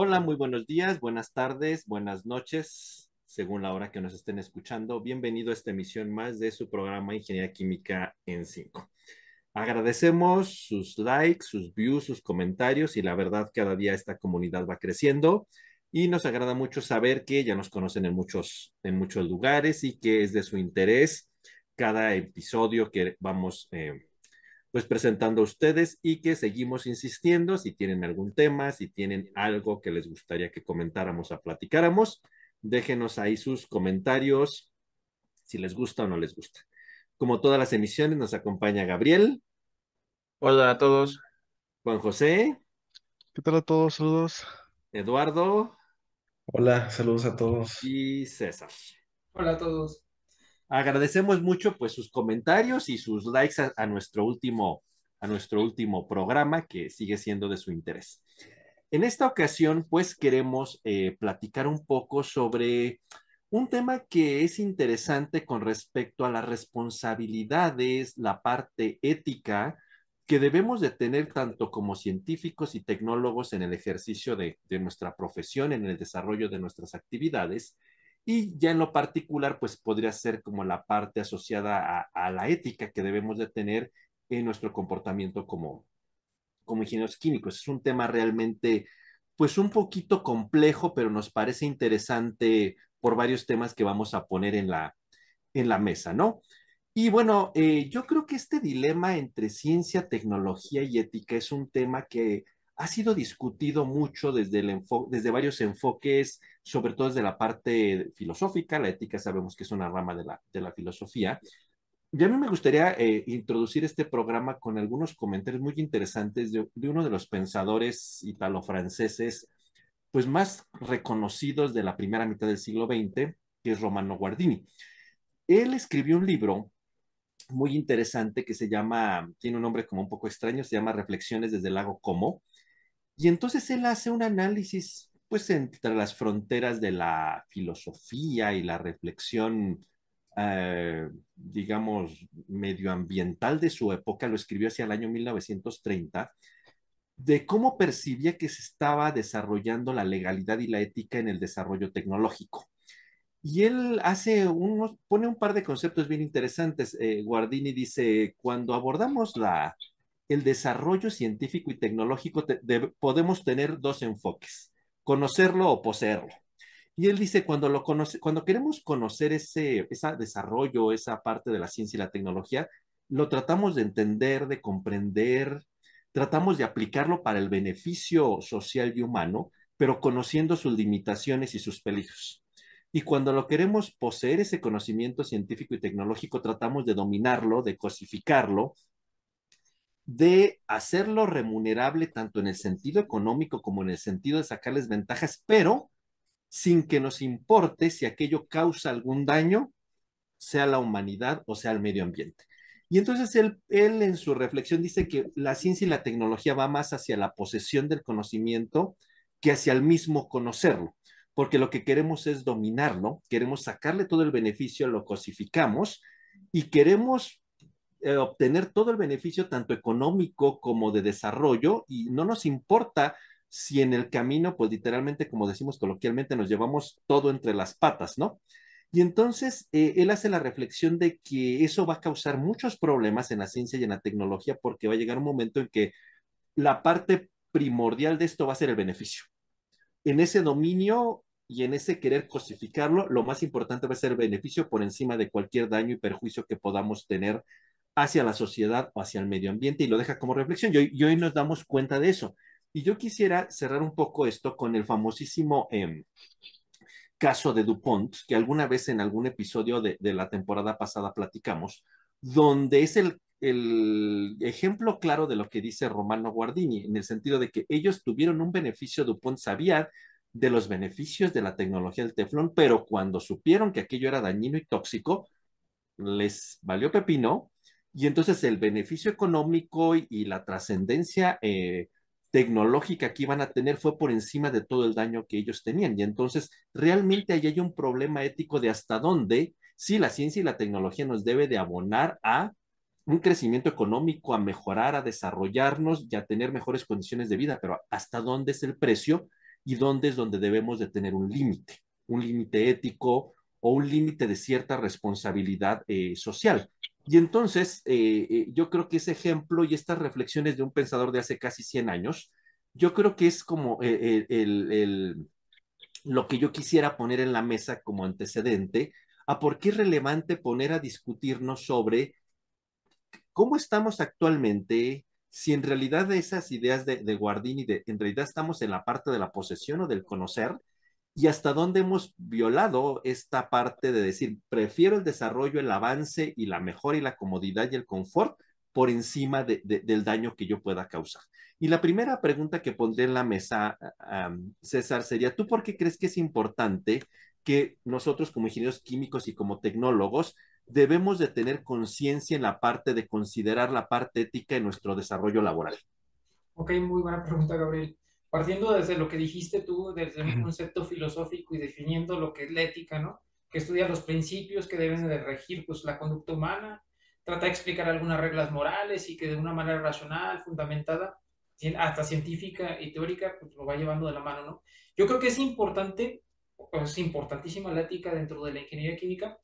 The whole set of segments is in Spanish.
Hola, muy buenos días, buenas tardes, buenas noches, según la hora que nos estén escuchando. Bienvenido a esta emisión más de su programa Ingeniería Química en 5. Agradecemos sus likes, sus views, sus comentarios y la verdad cada día esta comunidad va creciendo y nos agrada mucho saber que ya nos conocen en muchos, en muchos lugares y que es de su interés cada episodio que vamos eh, pues presentando a ustedes y que seguimos insistiendo si tienen algún tema, si tienen algo que les gustaría que comentáramos o platicáramos, déjenos ahí sus comentarios si les gusta o no les gusta. Como todas las emisiones, nos acompaña Gabriel. Hola a todos. Juan José. ¿Qué tal a todos? Saludos. Eduardo. Hola, saludos a todos. Y César. Hola a todos. Agradecemos mucho pues sus comentarios y sus likes a, a, nuestro último a nuestro último programa que sigue siendo de su interés. En esta ocasión pues queremos eh, platicar un poco sobre un tema que es interesante con respecto a las responsabilidades, la parte ética que debemos de tener tanto como científicos y tecnólogos en el ejercicio de, de nuestra profesión, en el desarrollo de nuestras actividades, y ya en lo particular, pues podría ser como la parte asociada a, la ética que debemos de tener en nuestro comportamiento como, como ingenieros químicos. Es un tema realmente, pues un poquito complejo, pero nos parece interesante por varios temas que vamos a poner en la, en la mesa, ¿no? Y bueno, eh, yo creo que este dilema entre ciencia, tecnología y ética es un tema que ha sido discutido mucho desde, el desde varios enfoques, sobre todo desde la parte filosófica. La ética sabemos que es una rama de la, de la filosofía. Y a mí me gustaría eh, introducir este programa con algunos comentarios muy interesantes de, de uno de los pensadores italo-franceses pues más reconocidos de la primera mitad del siglo XX, que es Romano Guardini. Él escribió un libro muy interesante que se llama, tiene un nombre como un poco extraño, se llama Reflexiones desde el lago Como, y entonces él hace un análisis, pues, entre las fronteras de la filosofía y la reflexión, eh, digamos, medioambiental de su época, lo escribió hacia el año 1930, de cómo percibía que se estaba desarrollando la legalidad y la ética en el desarrollo tecnológico. Y él hace unos, pone un par de conceptos bien interesantes. Eh, Guardini dice, cuando abordamos la, el desarrollo científico y tecnológico te, de, podemos tener dos enfoques, conocerlo o poseerlo. Y él dice, cuando, lo conoce, cuando queremos conocer ese, ese desarrollo, esa parte de la ciencia y la tecnología, lo tratamos de entender, de comprender, tratamos de aplicarlo para el beneficio social y humano, pero conociendo sus limitaciones y sus peligros. Y cuando lo queremos poseer ese conocimiento científico y tecnológico, tratamos de dominarlo, de cosificarlo, de hacerlo remunerable tanto en el sentido económico como en el sentido de sacarles ventajas, pero sin que nos importe si aquello causa algún daño, sea la humanidad o sea el medio ambiente. Y entonces él, él en su reflexión dice que la ciencia y la tecnología va más hacia la posesión del conocimiento que hacia el mismo conocerlo, porque lo que queremos es dominarlo, queremos sacarle todo el beneficio, lo cosificamos y queremos eh, obtener todo el beneficio tanto económico como de desarrollo y no nos importa si en el camino, pues literalmente, como decimos coloquialmente, nos llevamos todo entre las patas, ¿no? Y entonces eh, él hace la reflexión de que eso va a causar muchos problemas en la ciencia y en la tecnología porque va a llegar un momento en que la parte primordial de esto va a ser el beneficio. En ese dominio y en ese querer cosificarlo, lo más importante va a ser el beneficio por encima de cualquier daño y perjuicio que podamos tener hacia la sociedad o hacia el medio ambiente y lo deja como reflexión. Y hoy, y hoy nos damos cuenta de eso. Y yo quisiera cerrar un poco esto con el famosísimo eh, caso de DuPont, que alguna vez en algún episodio de, de la temporada pasada platicamos, donde es el, el, ejemplo claro de lo que dice Romano Guardini, en el sentido de que ellos tuvieron un beneficio, DuPont sabía de los beneficios de la tecnología del teflón, pero cuando supieron que aquello era dañino y tóxico, les valió pepino, y entonces el beneficio económico y, la trascendencia eh, tecnológica que iban a tener fue por encima de todo el daño que ellos tenían. Y entonces realmente ahí hay un problema ético de hasta dónde sí la ciencia y la tecnología nos debe de abonar a un crecimiento económico, a mejorar, a desarrollarnos y a tener mejores condiciones de vida, pero hasta dónde es el precio y dónde es donde debemos de tener un límite, un límite ético o un límite de cierta responsabilidad eh, social. Y entonces, eh, eh, yo creo que ese ejemplo y estas reflexiones de un pensador de hace casi 100 años, yo creo que es como el, el, el, lo que yo quisiera poner en la mesa como antecedente a por qué es relevante poner a discutirnos sobre cómo estamos actualmente, si en realidad esas ideas de, de Guardini, de, en realidad estamos en la parte de la posesión o del conocer, y hasta dónde hemos violado esta parte de decir, prefiero el desarrollo, el avance y la mejora y la comodidad y el confort por encima de, de, del daño que yo pueda causar. Y la primera pregunta que pondré en la mesa, César, sería, ¿tú por qué crees que es importante que nosotros como ingenieros químicos y como tecnólogos debemos de tener conciencia en la parte de considerar la parte ética en nuestro desarrollo laboral? Ok, muy buena pregunta, Gabriel partiendo desde lo que dijiste tú, desde un concepto filosófico y definiendo lo que es la ética, ¿no? Que estudia los principios que deben de regir pues, la conducta humana, trata de explicar algunas reglas morales y que de una manera racional, fundamentada, hasta científica y teórica, pues lo va llevando de la mano, ¿no? Yo creo que es importante, es importantísima la ética dentro de la ingeniería química,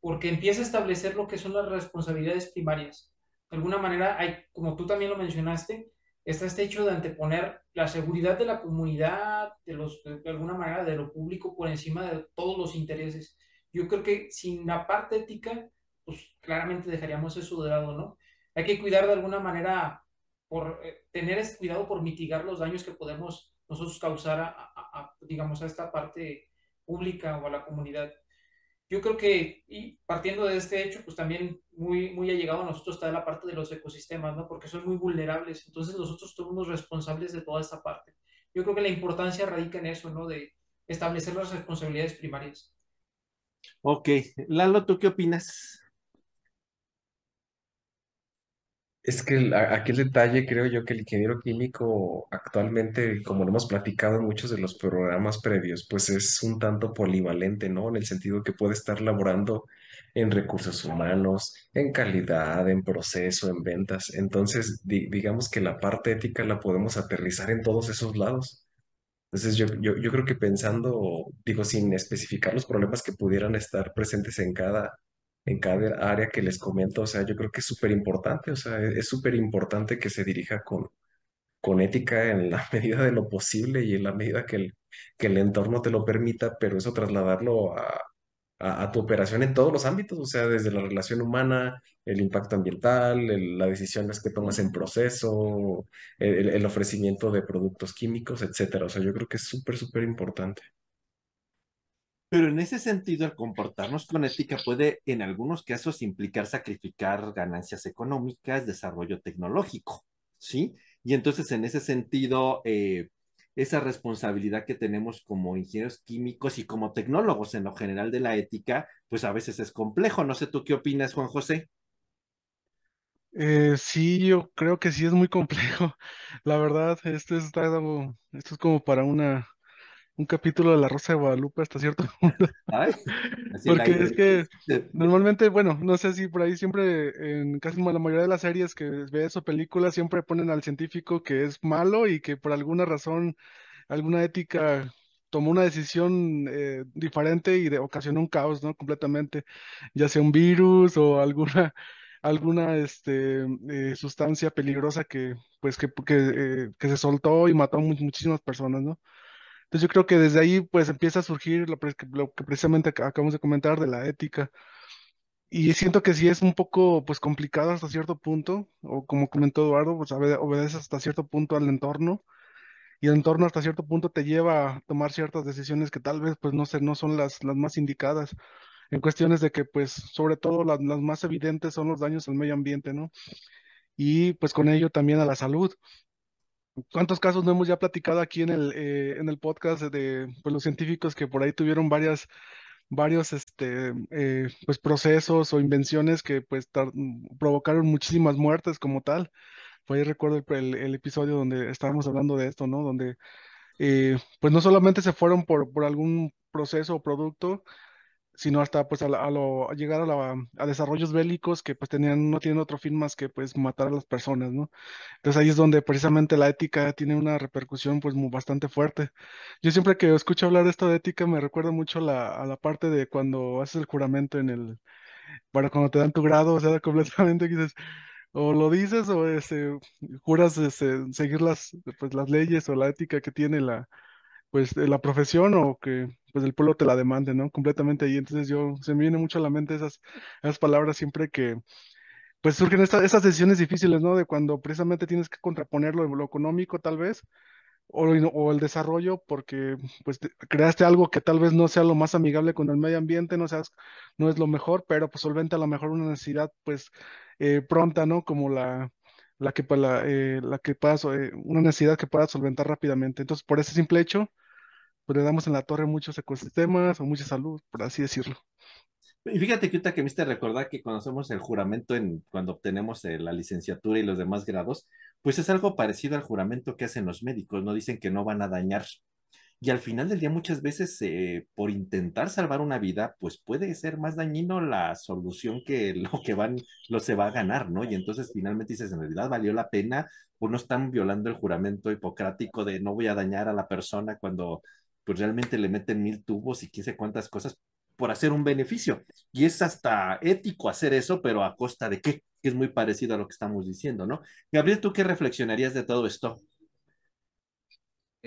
porque empieza a establecer lo que son las responsabilidades primarias. De alguna manera, hay, como tú también lo mencionaste, está este hecho de anteponer la seguridad de la comunidad, de, los, de alguna manera de lo público por encima de todos los intereses. Yo creo que sin la parte ética, pues claramente dejaríamos eso de lado, ¿no? Hay que cuidar de alguna manera, por eh, tener ese cuidado por mitigar los daños que podemos nosotros causar a, a, digamos, a esta parte pública o a la comunidad yo creo que, y partiendo de este hecho, pues también muy, muy allegado a nosotros está la parte de los ecosistemas, ¿no? Porque son muy vulnerables, entonces nosotros somos responsables de toda esta parte. Yo creo que la importancia radica en eso, ¿no? De establecer las responsabilidades primarias. Ok, Lalo, ¿tú qué opinas? Es que el detalle, creo yo, que el ingeniero químico actualmente, como lo hemos platicado en muchos de los programas previos, pues es un tanto polivalente, ¿no? En el sentido que puede estar laborando en recursos humanos, en calidad, en proceso, en ventas. Entonces, di- digamos que la parte ética la podemos aterrizar en todos esos lados. Entonces, yo, yo, yo creo que pensando, digo, sin especificar los problemas que pudieran estar presentes en cada, en cada área que les comento, o sea, yo creo que es súper importante, o sea, es súper importante que se dirija con, con ética en la medida de lo posible y en la medida que el, que el entorno te lo permita, pero eso trasladarlo a, a, tu operación en todos los ámbitos, o sea, desde la relación humana, el impacto ambiental, el- las decisiones que tomas en proceso, el, el ofrecimiento de productos químicos, etcétera. O sea, yo creo que es súper, súper importante. Pero en ese sentido, el comportarnos con ética puede en algunos casos implicar sacrificar ganancias económicas, desarrollo tecnológico, ¿sí? Y entonces, en ese sentido, eh, esa responsabilidad que tenemos como ingenieros químicos y como tecnólogos en lo general de la ética, pues a veces es complejo. No sé tú qué opinas, Juan José. Eh, sí, yo creo que sí es muy complejo. La verdad, esto es como para una, un capítulo de La Rosa de Guadalupe hasta cierto punto. Porque es que normalmente, bueno, no sé si por ahí siempre, en casi la mayoría de las series que ves o películas, siempre ponen al científico que es malo y que por alguna razón, alguna ética tomó una decisión eh, diferente y de, ocasionó un caos, ¿no? Completamente, ya sea un virus o alguna, alguna este, eh, sustancia peligrosa que, pues, que, que, eh, que se soltó y mató a mu- muchísimas personas, ¿no? Entonces yo creo que desde ahí pues empieza a surgir lo, lo que precisamente ac- acabamos de comentar de la ética. Y siento que sí es un poco pues complicado hasta cierto punto, o como comentó Eduardo, pues obede- obedece hasta cierto punto al entorno, y el entorno hasta cierto punto te lleva a tomar ciertas decisiones que tal vez pues no sé, no son las, las más indicadas, en cuestiones de que pues sobre todo las, las más evidentes son los daños al medio ambiente, ¿no? Y pues con ello también a la salud. ¿Cuántos casos no hemos ya platicado aquí en el, eh, en el podcast de pues, los científicos que por ahí tuvieron varias, varios este, eh, pues, procesos o invenciones que pues, tar- provocaron muchísimas muertes como tal? Por ahí recuerdo el episodio donde estábamos hablando de esto, ¿no? Donde eh, pues no solamente se fueron por, por algún proceso o producto, sino hasta pues a, lo, a llegar a, la- a desarrollos bélicos que pues tenían, no tienen otro fin más que pues matar a las personas, ¿no? Entonces ahí es donde precisamente la ética tiene una repercusión pues muy, bastante fuerte. Yo siempre que escucho hablar de esto de ética me recuerda mucho la, a la parte de cuando haces el juramento en el, para cuando te dan tu grado, o sea, completamente dices, o lo dices o este, juras este, seguir las, pues, las leyes o la ética que tiene la, pues, de la profesión o que pues el pueblo te la demande, ¿no? Completamente ahí. Entonces yo, se me viene mucho a la mente esas, esas palabras siempre que pues surgen esta- estas decisiones difíciles, ¿no? De cuando precisamente tienes que contraponer lo, económico tal vez o, o el desarrollo porque pues te- creaste algo que tal vez no sea lo más amigable con el medio ambiente, no seas, no es lo mejor, pero pues solventa a lo mejor una necesidad pues eh, pronta, ¿no? Como la, la que, pa- la, eh, la que pueda, so- eh, una necesidad que pueda solventar rápidamente. Entonces, por ese simple hecho, pues le damos en la torre muchos ecosistemas o mucha salud, por así decirlo. Y fíjate que ahorita que hiciste recordar que cuando hacemos el juramento en, cuando obtenemos eh, la licenciatura y los demás grados, pues es algo parecido al juramento que hacen los médicos, ¿no? Dicen que no van a dañar. Y al final del día muchas veces eh, por intentar salvar una vida, pues puede ser más dañino la solución que lo que van, lo se va a ganar, ¿no? Y entonces finalmente dices, en realidad valió la pena o no están violando el juramento hipocrático de no voy a dañar a la persona cuando pues realmente le meten mil tubos y quién sé cuántas cosas por hacer un beneficio. Y es hasta ético hacer eso, pero a costa de qué, que es muy parecido a lo que estamos diciendo, ¿no? Gabriel, ¿tú qué reflexionarías de todo esto?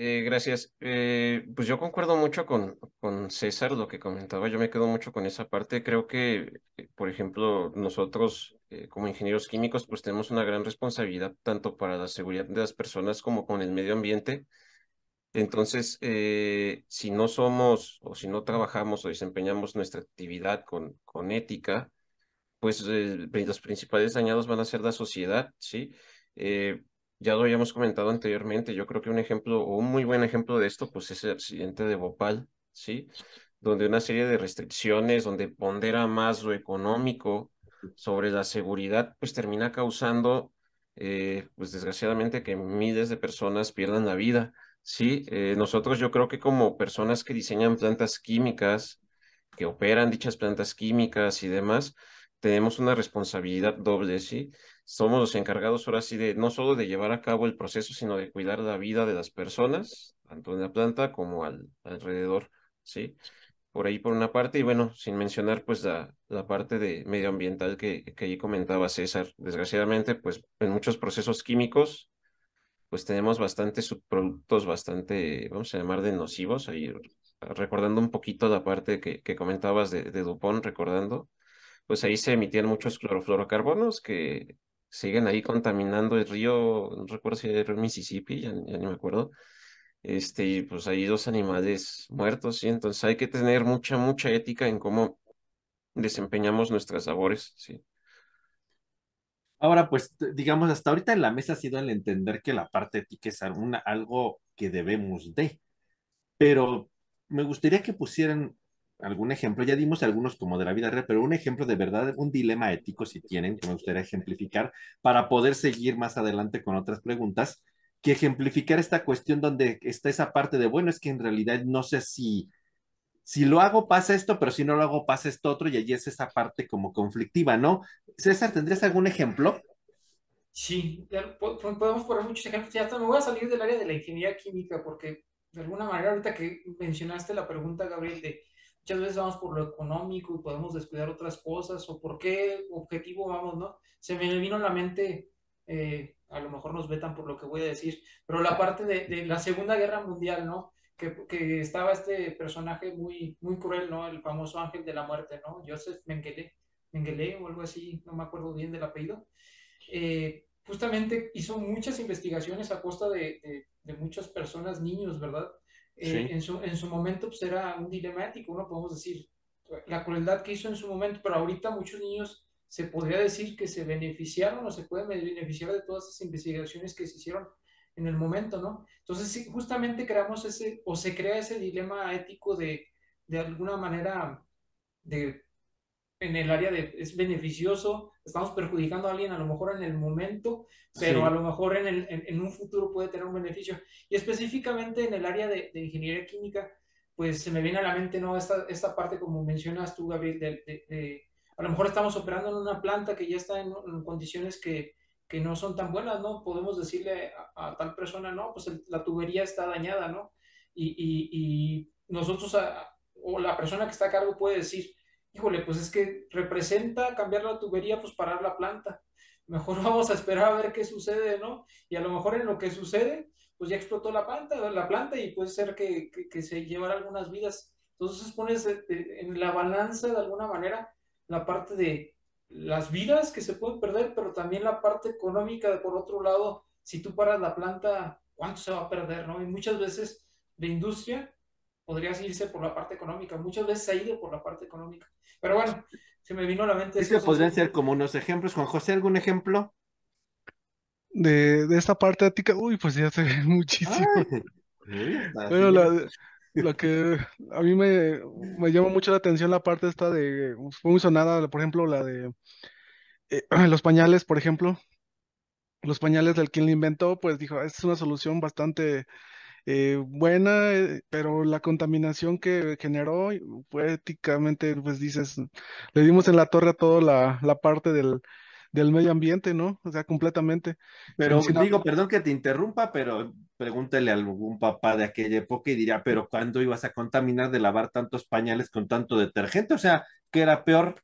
Eh, gracias. Eh, pues yo concuerdo mucho con, con César, lo que comentaba. Yo me quedo mucho con esa parte. Creo que, eh, por ejemplo, nosotros como ingenieros químicos, pues tenemos una gran responsabilidad tanto para la seguridad de las personas como con el medio ambiente. Entonces, eh, si no somos o si no trabajamos o desempeñamos nuestra actividad con, con ética, pues eh, los principales dañados van a ser la sociedad, ¿sí? Eh, ya lo habíamos comentado anteriormente, yo creo que un ejemplo o un muy buen ejemplo de esto, pues es el accidente de Bhopal, ¿sí? Donde una serie de restricciones, donde pondera más lo económico sobre la seguridad, pues termina causando, pues desgraciadamente que miles de personas pierdan la vida, ¿sí? Eh, nosotros yo creo que como personas que diseñan plantas químicas, que operan dichas plantas químicas y demás, tenemos una responsabilidad doble, ¿sí? Somos los encargados ahora sí de no solo de llevar a cabo el proceso, sino de cuidar la vida de las personas, tanto en la planta como al, alrededor, ¿sí? Por ahí por una parte, y bueno, sin mencionar pues la, la parte de medioambiental que, que ahí comentaba César. Desgraciadamente, pues en muchos procesos químicos, pues tenemos bastantes subproductos bastante, vamos a llamar de nocivos, ahí recordando un poquito la parte que, que comentabas de, de Dupont, recordando pues ahí se emitían muchos clorofluorocarbonos que siguen ahí contaminando el río, no recuerdo si era el río Mississippi, ya, ya ni me acuerdo, este, y pues ahí dos animales muertos, ¿sí? Entonces hay que tener mucha, mucha ética en cómo desempeñamos nuestras labores, ¿sí? Ahora, pues, digamos, hasta ahorita en la mesa ha sido el entender que la parte ética es alguna, algo que debemos de, pero me gustaría que pusieran algún ejemplo, ya dimos algunos como de la vida real, pero un ejemplo de verdad, un dilema ético, si tienen, que me gustaría ejemplificar, para poder seguir más adelante con otras preguntas, que ejemplificar esta cuestión donde está esa parte de, bueno, es que en realidad no sé si, si lo hago pasa esto, pero si no lo hago pasa esto otro, y allí es esa parte como conflictiva, ¿no? César, ¿tendrías algún ejemplo? Sí, podemos poner muchos ejemplos. Ya hasta me voy a salir del área de la ingeniería química porque de alguna manera ahorita que mencionaste la pregunta, Gabriel, de muchas veces vamos por lo económico y podemos descuidar otras cosas o por qué objetivo vamos, ¿no? Se me vino a la mente, eh, a lo mejor nos vetan por lo que voy a decir, pero la parte de la Segunda Guerra Mundial, ¿no? Que, que estaba este personaje muy, muy cruel, ¿no? El famoso ángel de la muerte, ¿no? Joseph Mengele, Mengele o algo así, no me acuerdo bien del apellido. Eh, justamente hizo muchas investigaciones a costa de, de, de muchas personas, niños, ¿verdad? Eh, Sí. en, su, en su momento pues era un dilema ético, ¿no? Podemos decir, la crueldad que hizo en su momento, pero ahorita muchos niños se podría decir que se beneficiaron o se pueden beneficiar de todas esas investigaciones que se hicieron en el momento, ¿no? Entonces, sí, justamente creamos ese, o se crea ese dilema ético de, de alguna manera, de en el área de es beneficioso, estamos perjudicando a alguien a lo mejor en el momento, pero Sí. a lo mejor en, el, en, en, un futuro puede tener un beneficio. Y específicamente en el área de, de ingeniería química, pues se me viene a la mente, ¿no? Esta, esta parte, como mencionas tú, Gabriel, de, a lo mejor estamos operando en una planta que ya está en, condiciones que, que, no son tan buenas, ¿no? Podemos decirle a, tal persona, no, pues la tubería está dañada, ¿no? Y, y, y nosotros, o la persona que está a cargo puede decir, híjole, pues es que representa cambiar la tubería, pues parar la planta. Mejor vamos a esperar a ver qué sucede, ¿no? Y a lo mejor en lo que sucede, pues ya explotó la planta, la planta y puede ser que, que, se llevara algunas vidas. Entonces pones eh, eh, en la balanza de alguna manera la parte de las vidas que se pueden perder, pero también la parte económica de por otro lado, si tú paras la planta, ¿cuánto se va a perder? ¿no? Y muchas veces la industria podría irse por la parte económica, muchas veces ha ido por la parte económica. Pero bueno, se me vino a la mente. Eso podrían ser como unos ejemplos. Juan José, ¿algún ejemplo? de, de esta parte ética, uy, pues ya se ve muchísimo. Pero la, lo que a mí me, me llama mucho la atención la parte esta de, fue muy sonada, por ejemplo, la de eh, los pañales, por ejemplo. Los pañales del quien lo inventó, pues dijo, es una solución bastante eh, buena, eh, pero la contaminación que generó, éticamente, pues dices, le dimos en la torre a toda la, la parte del, del medio ambiente, ¿no? O sea, completamente. Pero digo, perdón que te interrumpa, pero pregúntale a algún papá de aquella época y dirá, pero ¿cuándo ibas a contaminar de lavar tantos pañales con tanto detergente? O sea, ¿qué era peor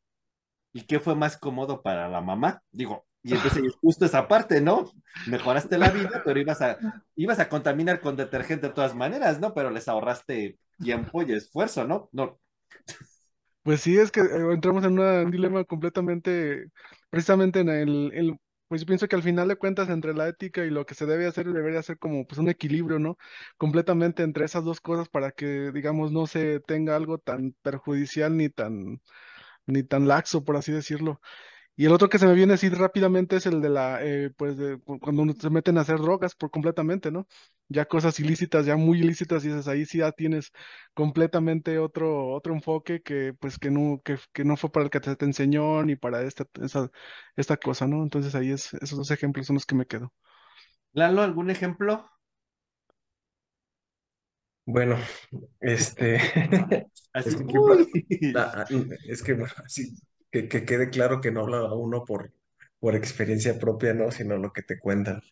y qué fue más cómodo para la mamá? Digo, y entonces justo esa parte, ¿no? Mejoraste la vida, pero ibas a, ibas a contaminar con detergente de todas maneras, ¿no? Pero les ahorraste tiempo y esfuerzo, ¿no? No. Pues sí, es que eh, entramos en un dilema completamente, precisamente en el, pues yo pienso que al final de cuentas entre la ética y lo que se debe hacer debería ser como pues un equilibrio, ¿no? Completamente entre esas dos cosas para que, digamos, no se tenga algo tan perjudicial ni tan, ni tan laxo, por así decirlo. Y el otro que se me viene así rápidamente es el de la, eh, pues, de, cuando se meten a hacer drogas por completamente, ¿no? Ya cosas ilícitas, ya muy ilícitas, y dices, ahí sí ya tienes completamente otro, otro enfoque que, pues, que no, que, que no fue para el que te, enseñó ni para esta, esa, esta cosa, ¿no? Entonces ahí es, esos dos ejemplos son los que me quedo. Lalo, ¿algún ejemplo? Bueno, este, es que, ah, es que, bueno, sí, que, quede claro que no habla uno por, por experiencia propia, ¿no? Sino lo que te cuentan.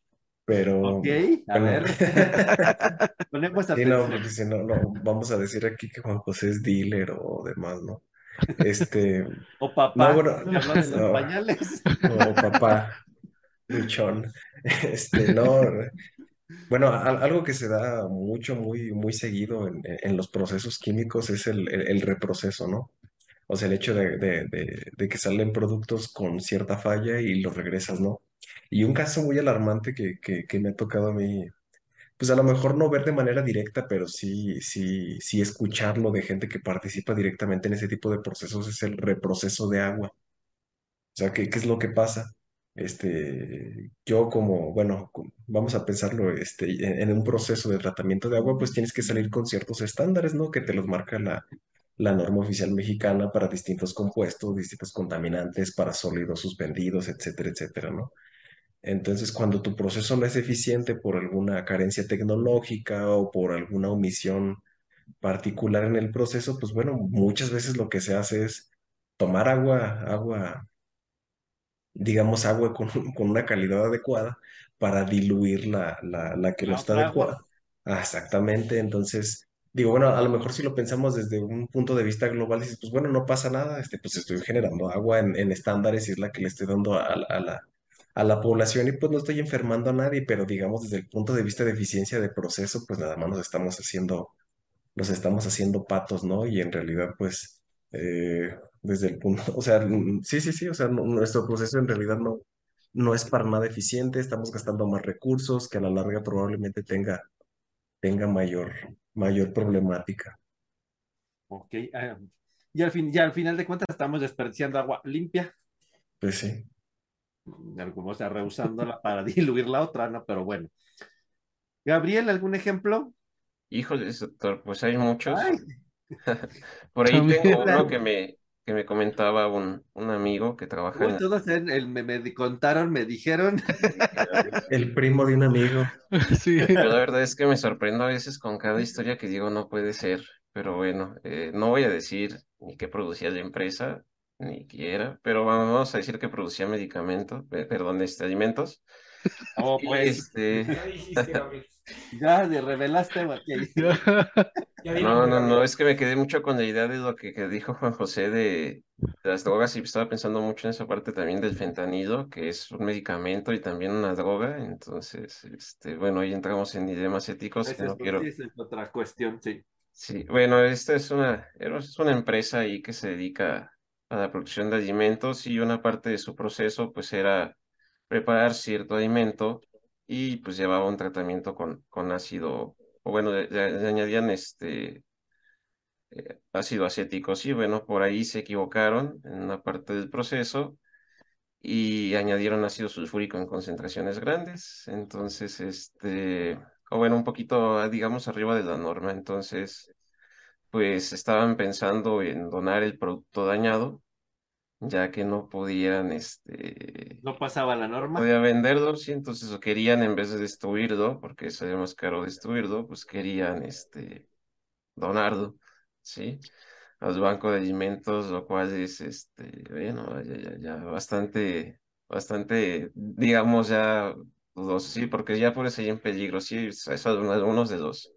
Pero. Ok, a ver. Ponemos sí, no, porque si no, no, vamos a decir aquí que Juan José es dealer o demás, ¿no? Este. o papá. No, bueno, no, pañales. O papá. Luchón. Este, no. Bueno, algo que se da mucho, muy, muy seguido en, en los procesos químicos es el, el reproceso, ¿no? O sea, el hecho de, que salen productos con cierta falla y los regresas, ¿no? Y un caso muy alarmante que, que, me ha tocado a mí, pues a lo mejor no ver de manera directa, pero sí, sí, sí escucharlo de gente que participa directamente en ese tipo de procesos es el reproceso de agua. O sea, ¿qué, qué es lo que pasa? Este, yo como, bueno, vamos a pensarlo, este, en un proceso de tratamiento de agua, pues tienes que salir con ciertos estándares, ¿no? Que te los marca la, la norma oficial mexicana para distintos compuestos, distintos contaminantes, para sólidos suspendidos, etcétera, etcétera, ¿no? Entonces, cuando tu proceso no es eficiente por alguna carencia tecnológica o por alguna omisión particular en el proceso, pues bueno, muchas veces lo que se hace es tomar agua, agua, digamos, agua con, una calidad adecuada para diluir la, la, que no está adecuada. Ah, exactamente, entonces digo, bueno, a lo mejor si lo pensamos desde un punto de vista global, dices, pues bueno, no pasa nada, este, pues estoy generando agua en, estándares y es la que le estoy dando a, la, a la población y pues no estoy enfermando a nadie, pero digamos desde el punto de vista de eficiencia de proceso, pues nada más nos estamos haciendo, nos estamos haciendo patos, ¿no? Y en realidad, pues, eh, desde el punto, o sea, sí, sí, sí, o sea, nuestro proceso en realidad no, no es para nada eficiente, estamos gastando más recursos que a la larga probablemente tenga, tenga mayor, mayor problemática. Ok, ah, y al fin, ya al final de cuentas estamos desperdiciando agua limpia. Pues sí. Algunos ya rehusándola para diluir la otra, ¿no? Pero bueno. Gabriel, ¿algún ejemplo? Híjole, doctor, pues hay muchos. Por ahí tengo uno que me, que me comentaba un, un amigo que trabaja en... Todos el, me, me, contaron, me dijeron. El primo de un amigo. Sí. Pero la verdad es que me sorprendo a veces con cada historia que digo, no puede ser. pero bueno, eh, no voy a decir ni qué producía la empresa, ni quiera, pero vamos a decir que producía medicamentos, perdón, este, alimentos. Oh, pues. Este... Ya dijiste, Gabriel. Ya le revelaste, No, no, no, es que me quedé mucho con la idea de lo que, que dijo Juan José de, de las drogas y estaba pensando mucho en esa parte también del fentanilo, que es un medicamento y también una droga. Entonces, este, bueno, ahí entramos en dilemas éticos que Esa no es, quiero. es otra cuestión, sí. Sí, bueno, esta es una, es una empresa ahí que se dedica a la producción de alimentos y una parte de su proceso pues era preparar cierto alimento y pues llevaba un tratamiento con, con ácido, o bueno, le, añadían este eh, ácido acético, sí, bueno, por ahí se equivocaron en una parte del proceso y añadieron ácido sulfúrico en concentraciones grandes, entonces, este, o bueno, un poquito, ah, digamos, arriba de la norma, entonces, pues estaban pensando en donar el producto dañado, ya que no podían, este, No pasaba la norma. podía venderlo, sí, entonces o querían en vez de destruirlo, porque salía más caro destruirlo, pues querían, este, donarlo, ¿sí? Al banco de alimentos, lo cual es, este, bueno, ya, ya, ya bastante, bastante, digamos, ya dudoso, sí, porque ya por eso hay en peligro, sí, son algunos de los,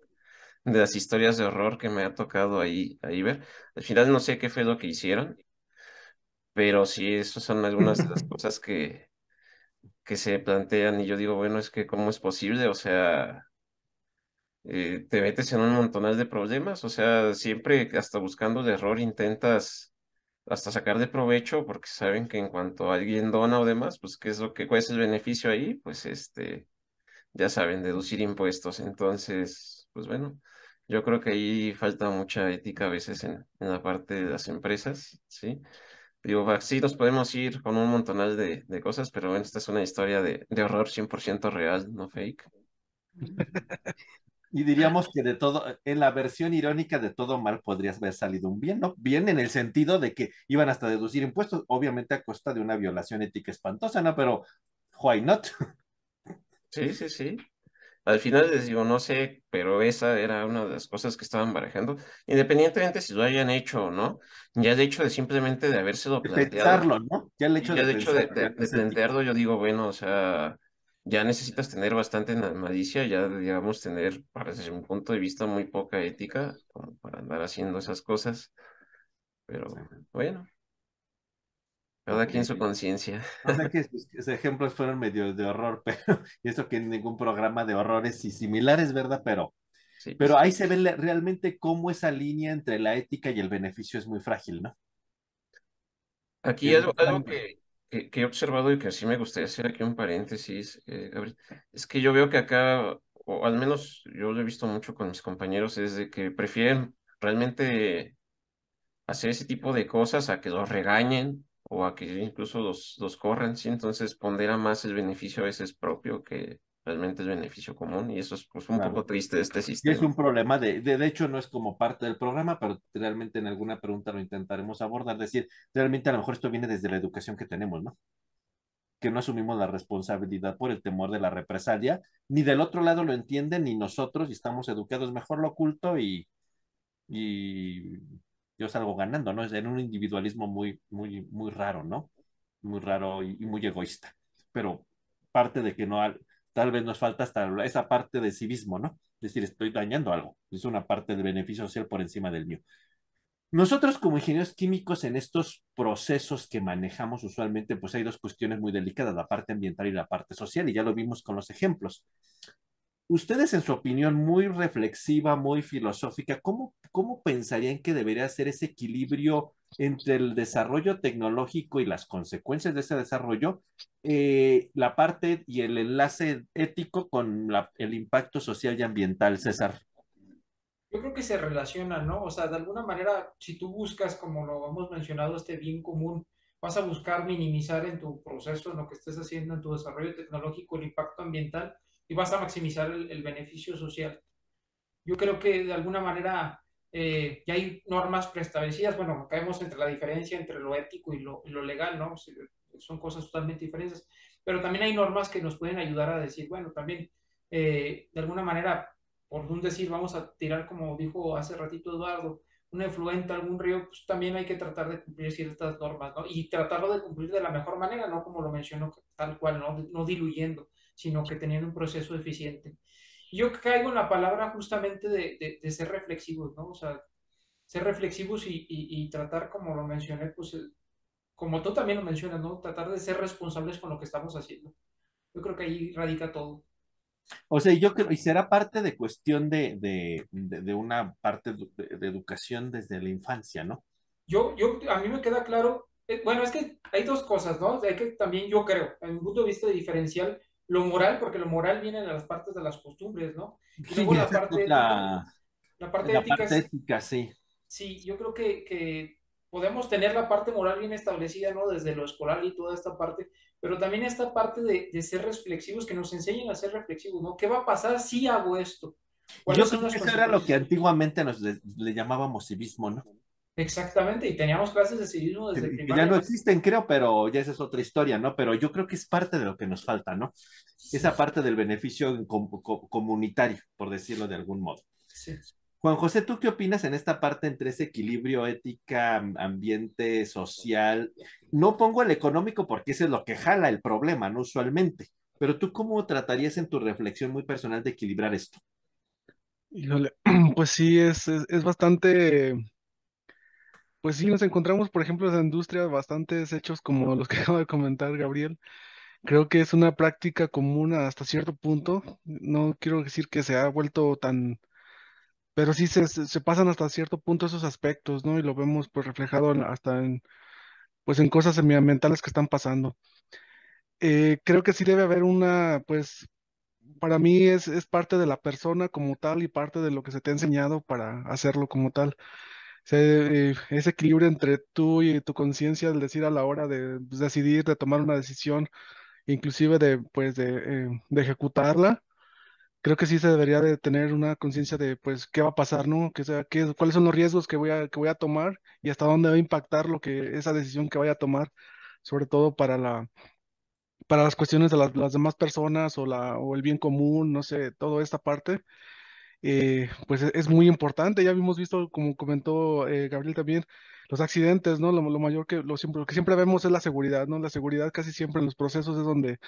de las historias de horror que me ha tocado ahí, ahí ver. Al final no sé qué fue lo que hicieron, pero sí, esas son algunas de las cosas que, que se plantean y yo digo, bueno, es que ¿cómo es posible? O sea eh, te metes en un montonal de problemas, o sea, siempre hasta buscando el error intentas hasta sacar de provecho porque saben que en cuanto alguien dona o demás, pues qué es lo que, cuál es el beneficio ahí, pues este, ya saben, deducir impuestos. Entonces, pues bueno, yo creo que ahí falta mucha ética a veces en, en la parte de las empresas, ¿sí? Digo, sí nos podemos ir con un montonal de, de cosas, pero bueno, esta es una historia de, de horror 100% real, no fake. Y diríamos que de todo, en la versión irónica de todo mal podrías haber salido un bien, ¿no? Bien en el sentido de que iban hasta deducir impuestos, obviamente a costa de una violación ética espantosa, ¿no? Pero, why not? Sí, sí, sí. Al final les digo, no sé, pero esa era una de las cosas que estaban barajando, independientemente si lo hayan hecho o no, ya el hecho de simplemente de habérselo De planteado, pensarlo, ¿no? Ya el hecho ya de hecho de, de- de plantearlo, yo digo, bueno, o sea, ya necesitas tener bastante malicia, ya digamos tener, desde mi punto de vista, muy poca ética como para andar haciendo esas cosas, pero bueno, cada Ok. quien su conciencia. O sea que sus, ejemplos fueron medio de horror, pero y eso que en ningún programa de horrores y similares, ¿verdad? Pero, Sí, pues, pero ahí se ve realmente cómo esa línea entre la ética y el beneficio es muy frágil, ¿no? Aquí algo, algo que, que, que he observado y que sí me gustaría hacer aquí un paréntesis, eh, Gabriel, es que yo veo que acá, o al menos yo lo he visto mucho con mis compañeros, es de que prefieren realmente hacer ese tipo de cosas a que los regañen o a que incluso los, los corran, ¿sí? Entonces pondera más el beneficio a veces propio que realmente el beneficio común y eso es pues un Claro. poco triste de este Y es sistema. un problema de, de, de hecho, no es como parte del programa, pero realmente en alguna pregunta lo intentaremos abordar. Decir, realmente a lo mejor esto viene desde la educación que tenemos, ¿no? Que no asumimos la responsabilidad por el temor de la represalia, ni del otro lado lo entienden, ni nosotros, y estamos educados mejor lo oculto y, y yo salgo ganando, ¿no? Es en un individualismo muy, muy, muy raro, ¿no? Muy raro y, y muy egoísta. Pero parte de que no, al- tal vez nos falta hasta esa parte de civismo, ¿no? Es decir, estoy dañando algo. Es una parte de beneficio social por encima del mío. Nosotros como ingenieros químicos en estos procesos que manejamos usualmente, pues hay dos cuestiones muy delicadas, la parte ambiental y la parte social, y ya lo vimos con los ejemplos. Ustedes, en su opinión muy reflexiva, muy filosófica, ¿cómo, cómo pensarían que debería ser ese equilibrio entre el desarrollo tecnológico y las consecuencias de ese desarrollo, eh, la parte y el enlace ético con el impacto social y ambiental, César? Yo creo que se relaciona, ¿no? O sea, de alguna manera, si tú buscas, como lo hemos mencionado, este bien común, vas a buscar minimizar en tu proceso, en lo que estés haciendo, en tu desarrollo tecnológico, el impacto ambiental y vas a maximizar el, el beneficio social. Yo creo que de alguna manera eh, ya hay normas preestablecidas, bueno, caemos entre la diferencia entre lo ético y lo, y lo legal, ¿no? Sí, son cosas totalmente diferentes, pero también hay normas que nos pueden ayudar a decir, bueno, también eh, de alguna manera por un decir, vamos a tirar, como dijo hace ratito Eduardo, un efluente, algún río, pues también hay que tratar de cumplir ciertas normas, ¿no? Y tratarlo de cumplir de la mejor manera, no como lo mencionó, tal cual, no, no diluyendo, sino que teniendo un proceso eficiente. Yo caigo en la palabra justamente de, de, ser reflexivos, ¿no? O sea, ser reflexivos y, y, tratar, como lo mencioné, pues, como tú también lo mencionas, ¿no? Tratar de ser responsables con lo que estamos haciendo. Yo creo que ahí radica todo. O sea, yo creo, y será parte de cuestión de, de, de, una parte de, educación desde la infancia, ¿no? Yo, yo, a mí me queda claro, eh, bueno, es que hay dos cosas, ¿no? Hay que también yo creo, en un punto de vista diferencial, lo moral, porque lo moral viene de las partes de las costumbres, ¿no? Y luego la parte, la, la parte la ética. Parte ética, sí. Sí, yo creo que, que podemos tener la parte moral bien establecida, ¿no? Desde lo escolar y toda esta parte, pero también esta parte de, de, ser reflexivos, que nos enseñen a ser reflexivos, ¿no? ¿Qué va a pasar si hago esto? Yo creo que eso era lo que antiguamente nos le, llamábamos civismo, ¿no? Exactamente, y teníamos clases de civismo desde que Ya no existen, creo, pero ya esa es otra historia, ¿no? Pero yo creo que es parte de lo que nos falta, ¿no? Esa parte del beneficio comunitario, por decirlo de algún modo. Sí. Juan José, ¿tú qué opinas en esta parte entre ese equilibrio ética, ambiente, social? No pongo el económico porque ese es lo que jala el problema, ¿no? Usualmente. Pero tú, ¿cómo tratarías en tu reflexión muy personal de equilibrar esto? Híjole, pues sí, es, es, bastante, pues sí, nos encontramos, por ejemplo, en la industria bastantes hechos como los que acaba de comentar Gabriel. Creo que es una práctica común hasta cierto punto. No quiero decir que se ha vuelto tan pero sí se, se pasan hasta cierto punto esos aspectos, ¿no? Y lo vemos pues reflejado hasta en, pues en cosas ambientales que están pasando. Eh, creo que sí debe haber una, pues, para mí es, es parte de la persona como tal y parte de lo que se te ha enseñado para hacerlo como tal. Eh, ese equilibrio entre tú y tu conciencia, el decir a la hora de pues, decidir, de tomar una decisión, inclusive de, pues, de, eh, de ejecutarla, creo que sí se debería de tener una conciencia de, pues, qué va a pasar, ¿no? Que sea, qué, cuáles son los riesgos que voy a, que voy a tomar y hasta dónde va a impactar lo que, esa decisión que vaya a tomar, sobre todo para la, para las cuestiones de las, demás personas o, la, o el bien común, no sé, toda esta parte, eh, pues e, es, muy importante. Ya hemos visto, como comentó eh, Gabriel también, los accidentes, ¿no? Lo, mayor que, lo, siempre, lo que siempre vemos es la seguridad, ¿no? La seguridad casi siempre en los procesos es donde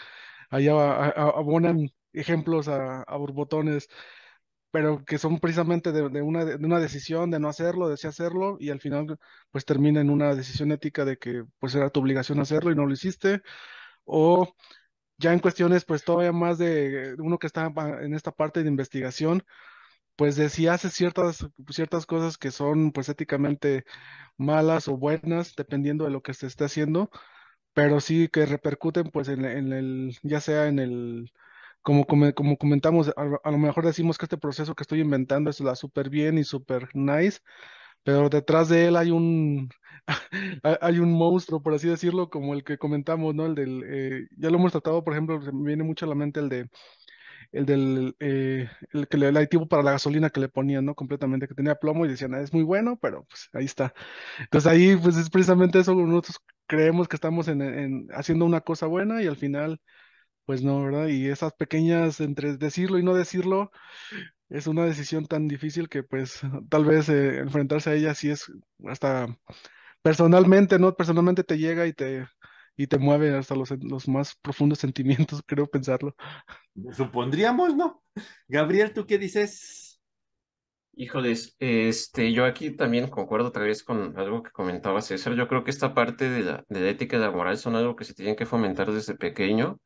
allá abonan ejemplos a, a borbotones, pero que son precisamente de, una, de una decisión de no hacerlo, de sí hacerlo, y al final pues termina en una decisión ética de que pues era tu obligación hacerlo y no lo hiciste, o ya en cuestiones pues todavía más de uno que está en esta parte de investigación, pues de si hace ciertas, ciertas cosas que son pues éticamente malas o buenas, dependiendo de lo que se esté haciendo, pero sí que repercuten pues en, el, ya sea en el como, como, comentamos, a, lo mejor decimos que este proceso que estoy inventando es la súper bien y súper nice, pero detrás de él hay un, hay un monstruo, por así decirlo, como el que comentamos, ¿no? El del, eh, ya lo hemos tratado, por ejemplo, me viene mucho a la mente el de, el del, eh, el que le, el aditivo para la gasolina que le ponían, ¿no? Completamente, que tenía plomo y decían, ah, es muy bueno, pero pues ahí está. Entonces ahí, pues es precisamente eso, nosotros creemos que estamos en, haciendo una cosa buena y al final pues no, ¿verdad? Y esas pequeñas, entre decirlo y no decirlo, es una decisión tan difícil que pues tal vez eh, enfrentarse a ella sí es hasta personalmente, ¿no? Personalmente te llega y te, y te mueve hasta los, los más profundos sentimientos, creo pensarlo. Supondríamos, ¿no? Gabriel, ¿tú qué dices? Híjoles, este, yo aquí también concuerdo otra vez con algo que comentaba César. Yo creo que esta parte de la, de la ética y la moral son algo que se tienen que fomentar desde pequeño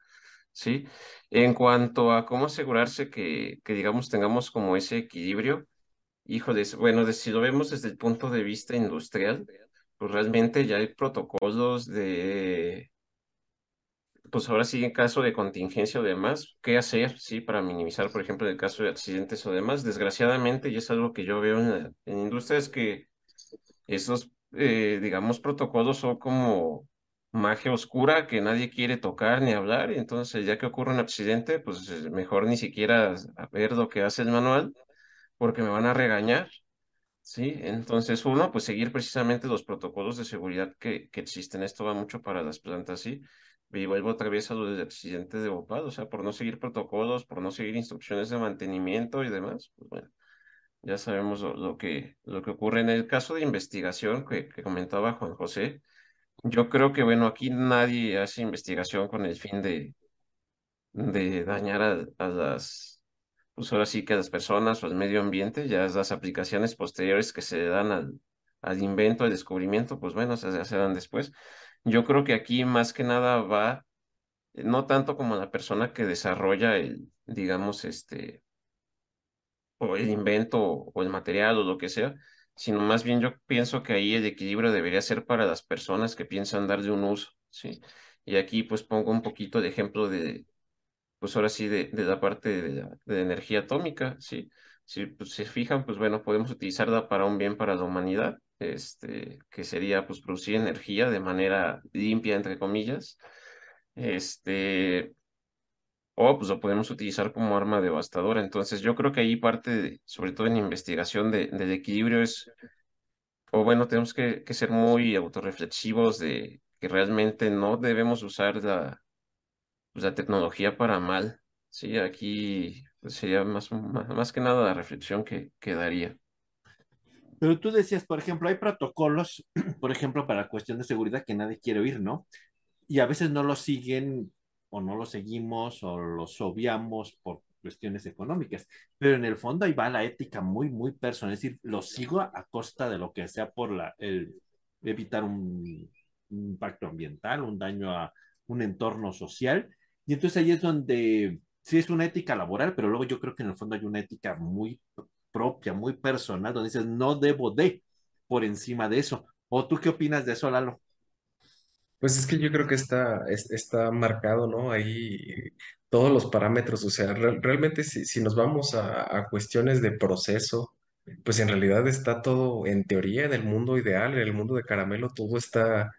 ¿sí? En cuanto a cómo asegurarse que, que digamos, tengamos como ese equilibrio, híjoles, bueno, de, si lo vemos desde el punto de vista industrial, pues realmente ya hay protocolos de, pues ahora sí, en caso de contingencia o demás, qué hacer, ¿sí? Para minimizar, por ejemplo, el caso de accidentes o demás. Desgraciadamente, y es algo que yo veo en la, en industria, es que esos, eh, digamos, protocolos son como magia oscura que nadie quiere tocar ni hablar, y entonces ya que ocurre un accidente, pues mejor ni siquiera ver lo que hace el manual, porque me van a regañar, ¿sí? Entonces uno, pues seguir precisamente los protocolos de seguridad que, que existen, esto va mucho para las plantas, ¿sí? y vuelvo otra vez a lo del accidente de Bhopal, o sea, por no seguir protocolos, por no seguir instrucciones de mantenimiento y demás, pues bueno, ya sabemos lo, que, lo que ocurre en el caso de investigación que, que comentaba Juan José. Yo creo que, bueno, aquí nadie hace investigación con el fin de, de dañar a, a las, pues ahora sí que las personas o al medio ambiente, ya las aplicaciones posteriores que se dan al, al invento, al descubrimiento, pues bueno, se, se dan después. Yo creo que aquí más que nada va, eh, no tanto como la persona que desarrolla el, digamos, este, o el invento o el material o lo que sea, sino más bien yo pienso que ahí el equilibrio debería ser para las personas que piensan darle un uso, ¿sí? Y aquí pues pongo un poquito de ejemplo de, pues ahora sí, de, de la parte de, de energía atómica, ¿sí? Si pues, se fijan, pues bueno, podemos utilizarla para un bien para la humanidad, este, que sería pues producir energía de manera limpia, entre comillas, este, o pues lo podemos utilizar como arma devastadora. Entonces yo creo que ahí parte, sobre todo en investigación de, del equilibrio es, o bueno, tenemos que, que ser muy autorreflexivos de que realmente no debemos usar la, pues, la tecnología para mal. Sí, aquí pues, sería más, más, más, que nada la reflexión que, que daría. Pero tú decías, por ejemplo, hay protocolos, por ejemplo, para cuestión de seguridad que nadie quiere oír, ¿no? Y a veces no los siguen o no los seguimos o los obviamos por cuestiones económicas, pero en el fondo ahí va la ética muy, muy personal, es decir, lo sigo a, costa de lo que sea por la, el evitar un, un impacto ambiental, un daño a un entorno social, y entonces ahí es donde sí es una ética laboral, pero luego yo creo que en el fondo hay una ética muy propia, muy personal, donde dices, no debo de por encima de eso. ¿O tú qué opinas de eso, Lalo? Pues es que yo creo que está, es- está marcado, ¿no? Ahí todos los parámetros, o sea, re- realmente si, si nos vamos a cuestiones de proceso, pues en realidad está todo, en teoría, en el mundo ideal, en el mundo de caramelo, todo está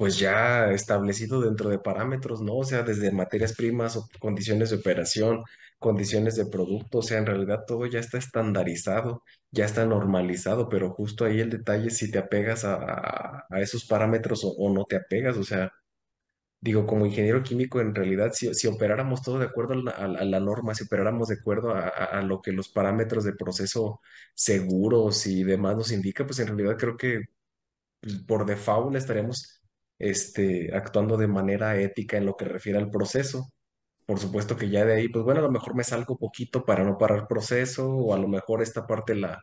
pues ya establecido dentro de parámetros, ¿no? O sea, desde materias primas o condiciones de operación, condiciones de producto, o sea, en realidad todo ya está estandarizado, ya está normalizado, pero justo ahí el detalle es si te apegas a, a- esos parámetros o, o no te apegas, o sea, digo, como ingeniero químico, en realidad, si, si operáramos todo de acuerdo a la, norma, si operáramos de acuerdo a, a- a lo que los parámetros de proceso seguros y demás nos indica, pues en realidad creo que pues, por default estaríamos este, actuando de manera ética en lo que refiere al proceso. Por supuesto que ya de ahí, pues bueno, a lo mejor me salgo poquito para no parar proceso, o a lo mejor esta parte la,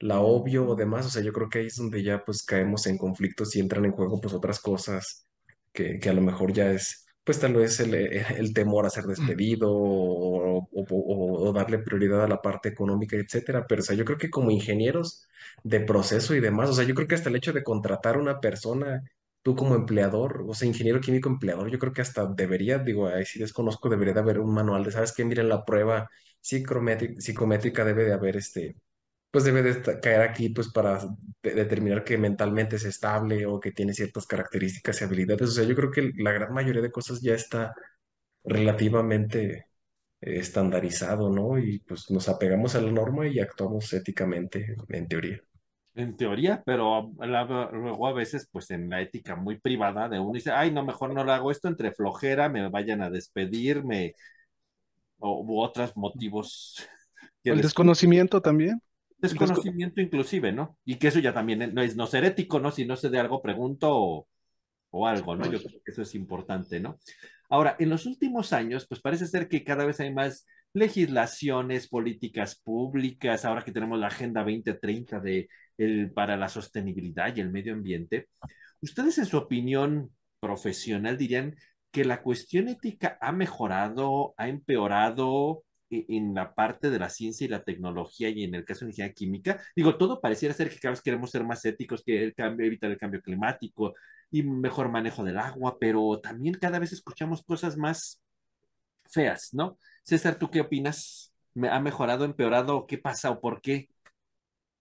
la obvio o demás. O sea, yo creo que ahí es donde ya pues caemos en conflictos y entran en juego pues otras cosas que, que a lo mejor ya es, pues tal vez el, el temor a ser despedido o, o, o- o darle prioridad a la parte económica, etcétera. Pero o sea, yo creo que como ingenieros de proceso y demás, o sea, yo creo que hasta el hecho de contratar a una persona tú como empleador, o sea, ingeniero químico empleador, yo creo que hasta debería, digo, ahí sí desconozco, debería de haber un manual de, ¿sabes qué? Miren la prueba psicométrica, debe de haber este, pues debe de caer aquí, pues para de- determinar que mentalmente es estable o que tiene ciertas características y habilidades. O sea, yo creo que la gran mayoría de cosas ya está relativamente estandarizado, ¿no? Y pues nos apegamos a la norma y actuamos éticamente, en teoría. En teoría, pero luego a veces, pues en la ética muy privada de uno dice, ay, no, mejor no lo hago esto entre flojera, me vayan a despedir, me, o, u otros motivos que El des- desconocimiento también. Desconocimiento inclusive, ¿no? Y que eso ya también no es no ser ético, ¿no? Si no sé de algo, pregunto o, o algo, ¿no? Yo creo que eso es importante, ¿no? Ahora, en los últimos años, pues parece ser que cada vez hay más legislaciones, políticas públicas, ahora que tenemos la Agenda 2030 de, el, para la sostenibilidad y el medio ambiente. ¿Ustedes en su opinión profesional dirían que la cuestión ética ha mejorado, ha empeorado e- en la parte de la ciencia y la tecnología y en el caso de ingeniería química? Digo, todo pareciera ser que cada vez queremos ser más éticos, que el cambio, evitar el cambio climático, y mejor manejo del agua, pero también cada vez escuchamos cosas más feas, ¿no? César, ¿tú qué opinas? ¿Me ¿Ha mejorado, empeorado? ¿Qué pasa o por qué?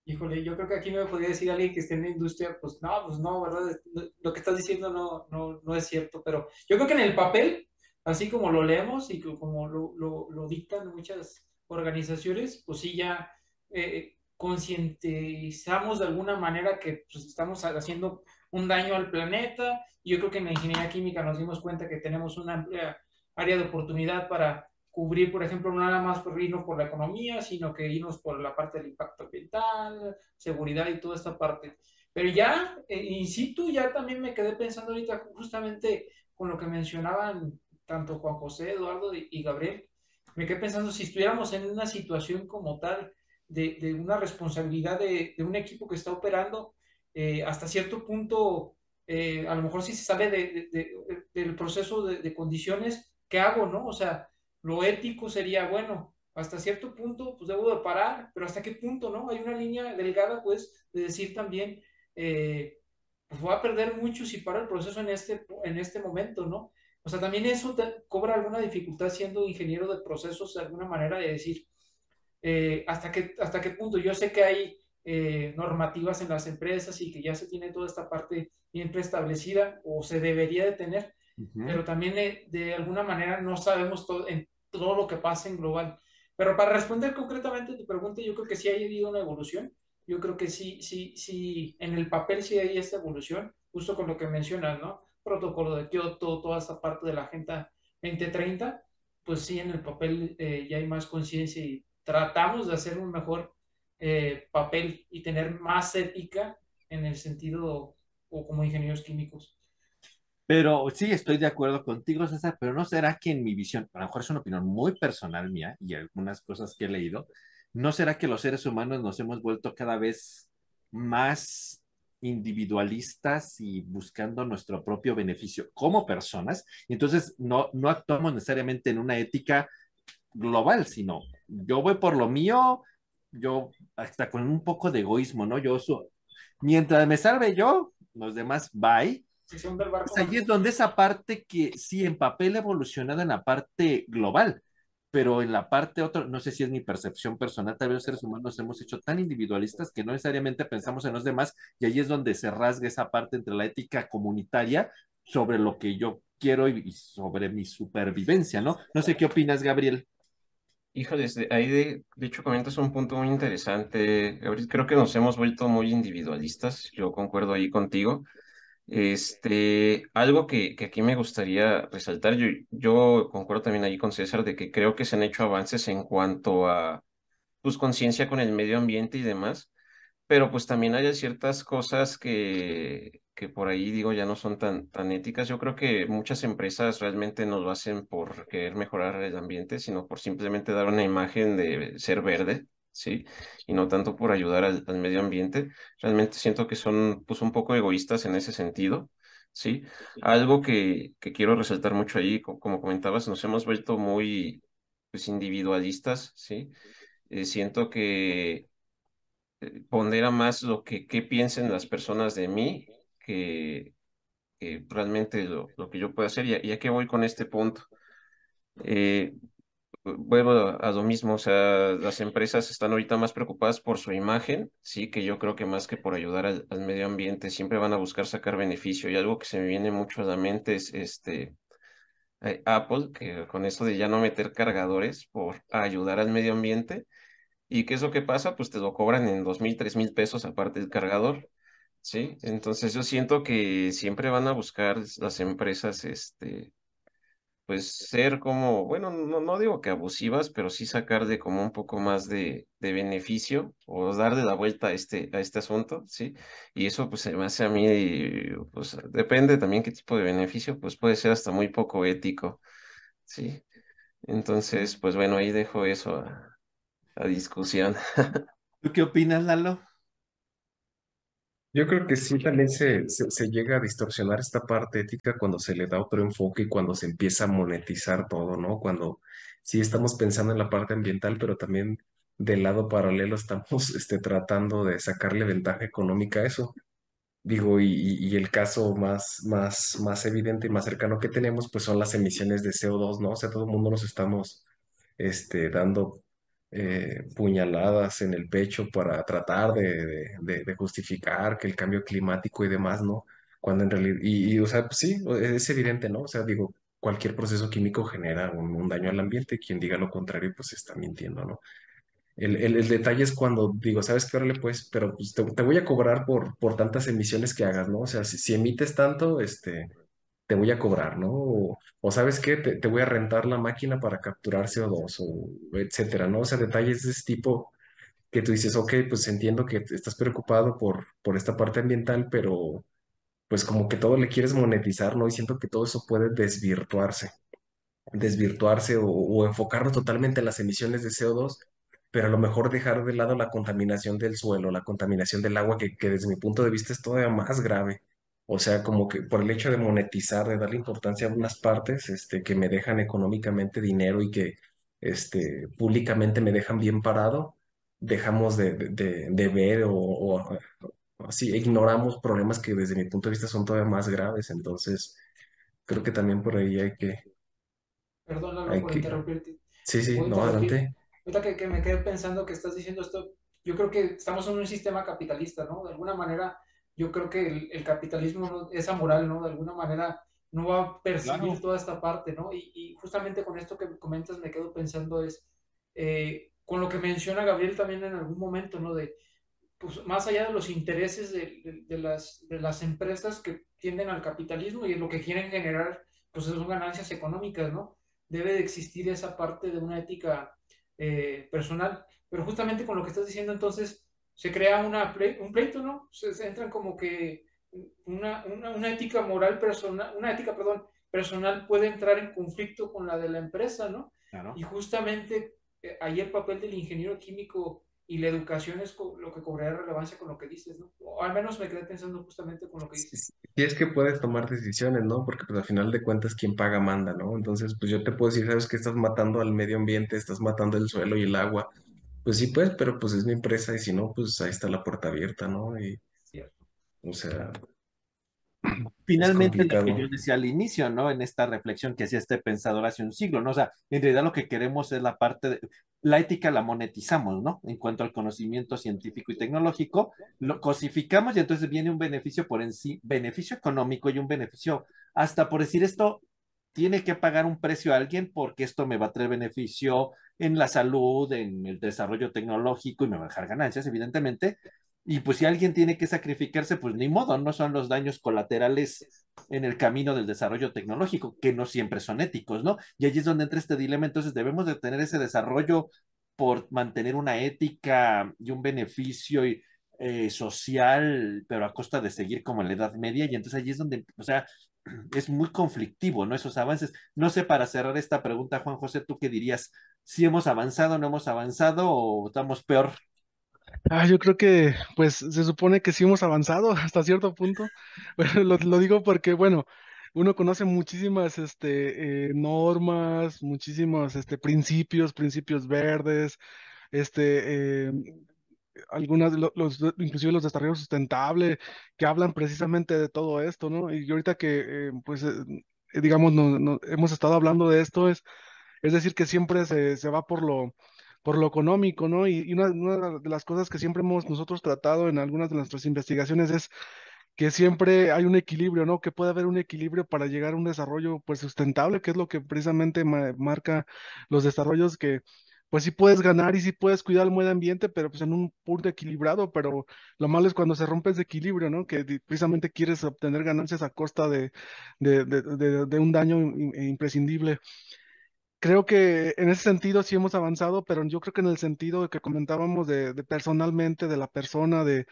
Híjole, yo creo que aquí me podría decir alguien que esté en la industria, pues no, pues no, ¿verdad? Lo que estás diciendo no, no, no es cierto, pero yo creo que en el papel, así como lo leemos y como lo dictan muchas organizaciones, pues sí ya eh, concientizamos de alguna manera que pues, estamos haciendo un daño al planeta. Y yo creo que en la ingeniería química nos dimos cuenta que tenemos una amplia área de oportunidad para cubrir, por ejemplo, no nada más por irnos por la economía, sino que irnos por la parte del impacto ambiental, seguridad y toda esta parte. Pero ya, eh, in situ, ya también me quedé pensando ahorita justamente con lo que mencionaban tanto Juan José, Eduardo y Gabriel, me quedé pensando si estuviéramos en una situación como tal de, de una responsabilidad de, de, un equipo que está operando, eh, hasta cierto punto, eh, a lo mejor si se sale de, del proceso de, condiciones, ¿qué hago, no? O sea, lo ético sería, bueno, hasta cierto punto, pues debo de parar, pero hasta qué punto, ¿no? Hay una línea delgada, pues, de decir también, eh, pues voy a perder mucho si paro el proceso en este, en este momento, ¿no? O sea, también eso cobra alguna dificultad siendo ingeniero de procesos, de alguna manera de decir, eh, hasta, qué, hasta qué punto. Yo sé que hay eh, normativas en las empresas y que ya se tiene toda esta parte bien preestablecida o se debería de tener, pero también de, alguna manera no sabemos todo, en todo lo que pasa en global. Pero para responder concretamente a tu pregunta, yo creo que sí ha habido una evolución. Yo creo que sí, sí, sí, en el papel sí hay esta evolución, justo con lo que mencionas, ¿no? Protocolo de Kioto, toda esta parte de la Agenda 2030, pues sí, en el papel eh, ya hay más conciencia y tratamos de hacer un mejor eh, papel y tener más ética en el sentido o como ingenieros químicos. Pero sí, estoy de acuerdo contigo, César, pero no será que en mi visión, a lo mejor es una opinión muy personal mía y algunas cosas que he leído, ¿no será que los seres humanos nos hemos vuelto cada vez más individualistas y buscando nuestro propio beneficio como personas? Entonces, no, no actuamos necesariamente en una ética global, sino yo voy por lo mío, yo hasta con un poco de egoísmo, ¿no? Yo, mientras me salve yo, los demás, bye. Pues ahí es donde esa parte que sí, en papel ha evolucionado en la parte global, pero en la parte otra, no sé si es mi percepción personal, tal vez los seres humanos hemos hecho tan individualistas que no necesariamente pensamos en los demás y ahí es donde se rasga esa parte entre la ética comunitaria sobre lo que yo quiero y sobre mi supervivencia, ¿no? No sé qué opinas, Gabriel. Híjoles, ahí de, de hecho comentas un punto muy interesante, Gabriel. Creo que nos hemos vuelto muy individualistas. Yo concuerdo ahí contigo. Este, algo que, que aquí me gustaría resaltar, yo, yo concuerdo también ahí con César de que creo que se han hecho avances en cuanto a pues conciencia con el medio ambiente y demás, pero pues también hay ciertas cosas que, que por ahí digo ya no son tan, tan éticas. Yo creo que muchas empresas realmente no lo hacen por querer mejorar el ambiente, sino por simplemente dar una imagen de ser verde, ¿sí? Y no tanto por ayudar al, medio ambiente. Realmente siento que son pues un poco egoístas en ese sentido. ¿Sí? Algo que, que quiero resaltar mucho ahí, como comentabas, nos hemos vuelto muy pues, individualistas, ¿sí? Eh, siento que eh, pondera más lo que, que piensen las personas de mí que, realmente lo, lo, que yo puedo hacer. Y, ya que voy con este punto, eh, vuelvo a, lo mismo, o sea, las empresas están ahorita más preocupadas por su imagen, sí, que yo creo que más que por ayudar al, medio ambiente, siempre van a buscar sacar beneficio. Y algo que se me viene mucho a la mente es este eh, Apple, que con esto de ya no meter cargadores por ayudar al medio ambiente. ¿Y qué es lo que pasa? Pues te lo cobran en dos mil, tres mil pesos aparte del cargador. Sí, entonces yo siento que siempre van a buscar las empresas, este, pues ser como, bueno, no, no digo que abusivas, pero sí sacar de como un poco más de, de beneficio o darle la vuelta a este, a este asunto, ¿sí? Y eso pues se me hace a mí, pues depende también qué tipo de beneficio, pues puede ser hasta muy poco ético, ¿sí? Entonces, pues bueno, ahí dejo eso a, a discusión. ¿Tú qué opinas, Lalo? Yo creo que sí, también se, se, llega a distorsionar esta parte ética cuando se le da otro enfoque y cuando se empieza a monetizar todo, ¿no? Cuando sí estamos pensando en la parte ambiental, pero también del lado paralelo estamos este, tratando de sacarle ventaja económica a eso. Digo, y el caso más, más, más evidente y más cercano que tenemos, pues son las emisiones de CO2, ¿no? O sea, todo el mundo nos estamos este, dando eh, puñaladas en el pecho para tratar de, justificar que el cambio climático y demás, ¿no? Cuando en realidad, y, o sea, sí, es evidente, ¿no? O sea, digo, cualquier proceso químico genera un, daño al ambiente, quien diga lo contrario, pues está mintiendo, ¿no? El, el, detalle es cuando digo, ¿sabes qué? Órale, pues, pero pues te, voy a cobrar por, por tantas emisiones que hagas, ¿no? O sea, si emites tanto, este, te voy a cobrar, ¿no? O, o ¿sabes qué? Te, voy a rentar la máquina para capturar CO2 o etcétera, ¿no? O sea, detalles de ese tipo que tú dices, ok, pues entiendo que estás preocupado por, por esta parte ambiental, pero pues como que todo le quieres monetizar, ¿no? Y siento que todo eso puede desvirtuarse desvirtuarse o, o enfocarnos totalmente en las emisiones de CO2, pero a lo mejor dejar de lado la contaminación del suelo, la contaminación del agua, que, que desde mi punto de vista es todavía más grave. O sea, como que por el hecho de monetizar, de darle importancia a unas partes, este, que me dejan económicamente dinero y que, este, públicamente me dejan bien parado, dejamos de, de, de- ver o, o así ignoramos problemas que desde mi punto de vista son todavía más graves. Entonces, creo que también por ahí hay que, Perdón, Lalo, hay por que, interrumpirte. Sí, ¿Te sí, no, adelante. Ahorita que, que me quedé pensando que estás diciendo esto, yo creo que estamos en un sistema capitalista, ¿no? De alguna manera, yo creo que el, el capitalismo no- es amoral, ¿no? De alguna manera no va a percibir Claro. toda esta parte, ¿no? Y, y justamente con esto que me comentas me quedo pensando es, eh, con lo que menciona Gabriel también en algún momento, ¿no? De, pues más allá de los intereses de, de- de las, de las empresas que tienden al capitalismo y lo que quieren generar, pues son ganancias económicas, ¿no? Debe de existir esa parte de una ética eh, personal. Pero justamente con lo que estás diciendo, entonces, se crea una ple- un pleito, ¿no? Se, se entran como que una, una, una ética moral personal, una ética, perdón, personal puede entrar en conflicto con la de la empresa, ¿no? Claro. Y justamente eh, ahí el papel del ingeniero químico y la educación es lo que cobraría relevancia con lo que dices, ¿no? O al menos me quedé pensando justamente con lo que dices. sí es que puedes tomar decisiones, ¿no? Porque pues al final de cuentas quien paga manda, ¿no? Entonces, pues yo te puedo decir, sabes que estás matando al medio ambiente, estás matando el suelo y el agua. Pues sí, pues, pero pues es mi empresa y si no, pues ahí está la puerta abierta, ¿no? Y, Cierto. o sea, Finalmente, lo que yo decía al inicio, ¿no? En esta reflexión que hacía este pensador hace un siglo, ¿no? O sea, en realidad lo que queremos es la parte de, la ética la monetizamos, ¿no? En cuanto al conocimiento científico y tecnológico, lo cosificamos y entonces viene un beneficio por en sí, beneficio económico y un beneficio, hasta por decir esto, tiene que pagar un precio a alguien porque esto me va a traer beneficio en la salud, en el desarrollo tecnológico y me va a dejar ganancias, evidentemente. Y pues si alguien tiene que sacrificarse, pues ni modo, no son los daños colaterales en el camino del desarrollo tecnológico, que no siempre son éticos, ¿no? Y allí es donde entra este dilema, entonces debemos de tener ese desarrollo por mantener una ética y un beneficio y, eh, social, pero a costa de seguir como en la Edad Media, y entonces allí es donde, o sea, es muy conflictivo, ¿no? Esos avances. No sé, para cerrar esta pregunta, Juan José, ¿tú qué dirías? ¿Si hemos avanzado, no hemos avanzado o estamos peor? Ah, yo creo que, pues, se supone que sí hemos avanzado hasta cierto punto. Bueno, lo, lo digo porque, bueno, uno conoce muchísimas, este, eh, normas, muchísimos, este, principios, principios verdes, este, eh, algunas, lo- los, inclusive los desarrollos sustentables, que hablan precisamente de todo esto, ¿no? Y ahorita que, eh, pues, eh, digamos, no, no- hemos estado hablando de esto, es, es decir, que siempre se, va por lo, por lo económico, ¿no? Y, una, de las cosas que siempre hemos nosotros tratado en algunas de nuestras investigaciones es que siempre hay un equilibrio, ¿no? Que puede haber un equilibrio para llegar a un desarrollo, pues, sustentable, que es lo que precisamente ma- marca los desarrollos que, pues, sí puedes ganar y sí puedes cuidar el medio ambiente, pero pues en un punto equilibrado, pero lo malo es cuando se rompe ese equilibrio, ¿no? Que precisamente quieres obtener ganancias a costa de, de, un daño im- imprescindible. Creo que en ese sentido sí hemos avanzado, pero yo creo que en el sentido que comentábamos de, de personalmente, de la persona, de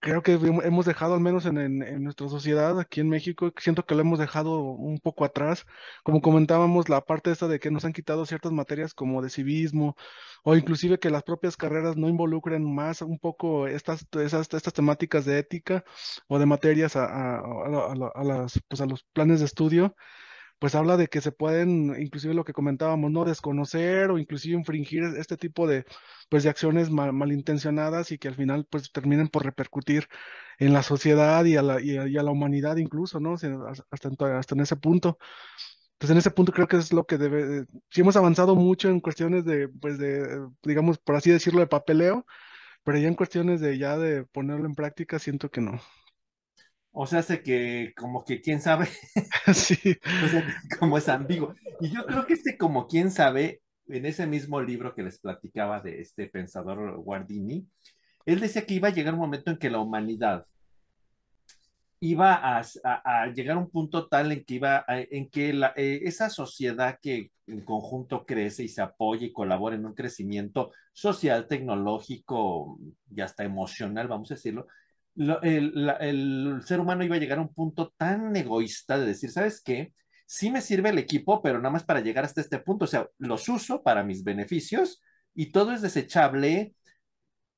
creo que hem- hemos dejado, al menos en, en- nuestra sociedad aquí en México, siento que lo hemos dejado un poco atrás. Como comentábamos, la parte esta de que nos han quitado ciertas materias como de civismo, o inclusive que las propias carreras no involucren más un poco estas, esas, estas temáticas de ética o de materias a, a- a las, pues a los planes de estudio pues habla de que se pueden, inclusive lo que comentábamos, ¿no? Desconocer o inclusive infringir este tipo de, pues, de acciones mal- malintencionadas y que al final, pues, terminen por repercutir en la sociedad y a la, y a, la humanidad incluso, ¿no? Hasta, en hasta en ese punto. Entonces, en ese punto creo que es lo que debe, sí hemos avanzado mucho en cuestiones de, pues, de, digamos, por así decirlo, de papeleo, pero ya en cuestiones de ya de ponerlo en práctica, siento que no. O sea, hace que como que quién sabe, Sí, o sea, como es ambiguo. Y yo creo que este como quién sabe en ese mismo libro que les platicaba de este pensador Guardini, él decía que iba a llegar un momento en que la humanidad iba a, a, llegar a un punto tal en que iba en que la, eh, esa sociedad que en conjunto crece y se apoya y colabora en un crecimiento social, tecnológico y hasta emocional, vamos a decirlo, el, el, ser humano iba a llegar a un punto tan egoísta de decir, ¿sabes qué? Sí me sirve el equipo, pero nada más para llegar hasta este punto, o sea, los uso para mis beneficios y todo es desechable,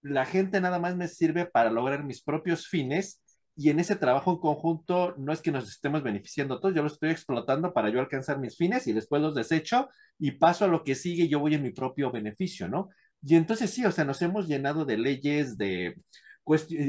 la gente nada más me sirve para lograr mis propios fines y en ese trabajo en conjunto no es que nos estemos beneficiando todos, yo lo estoy explotando para yo alcanzar mis fines y después los desecho y paso a lo que sigue yo voy en mi propio beneficio, ¿no? Y entonces sí, o sea, nos hemos llenado de leyes, de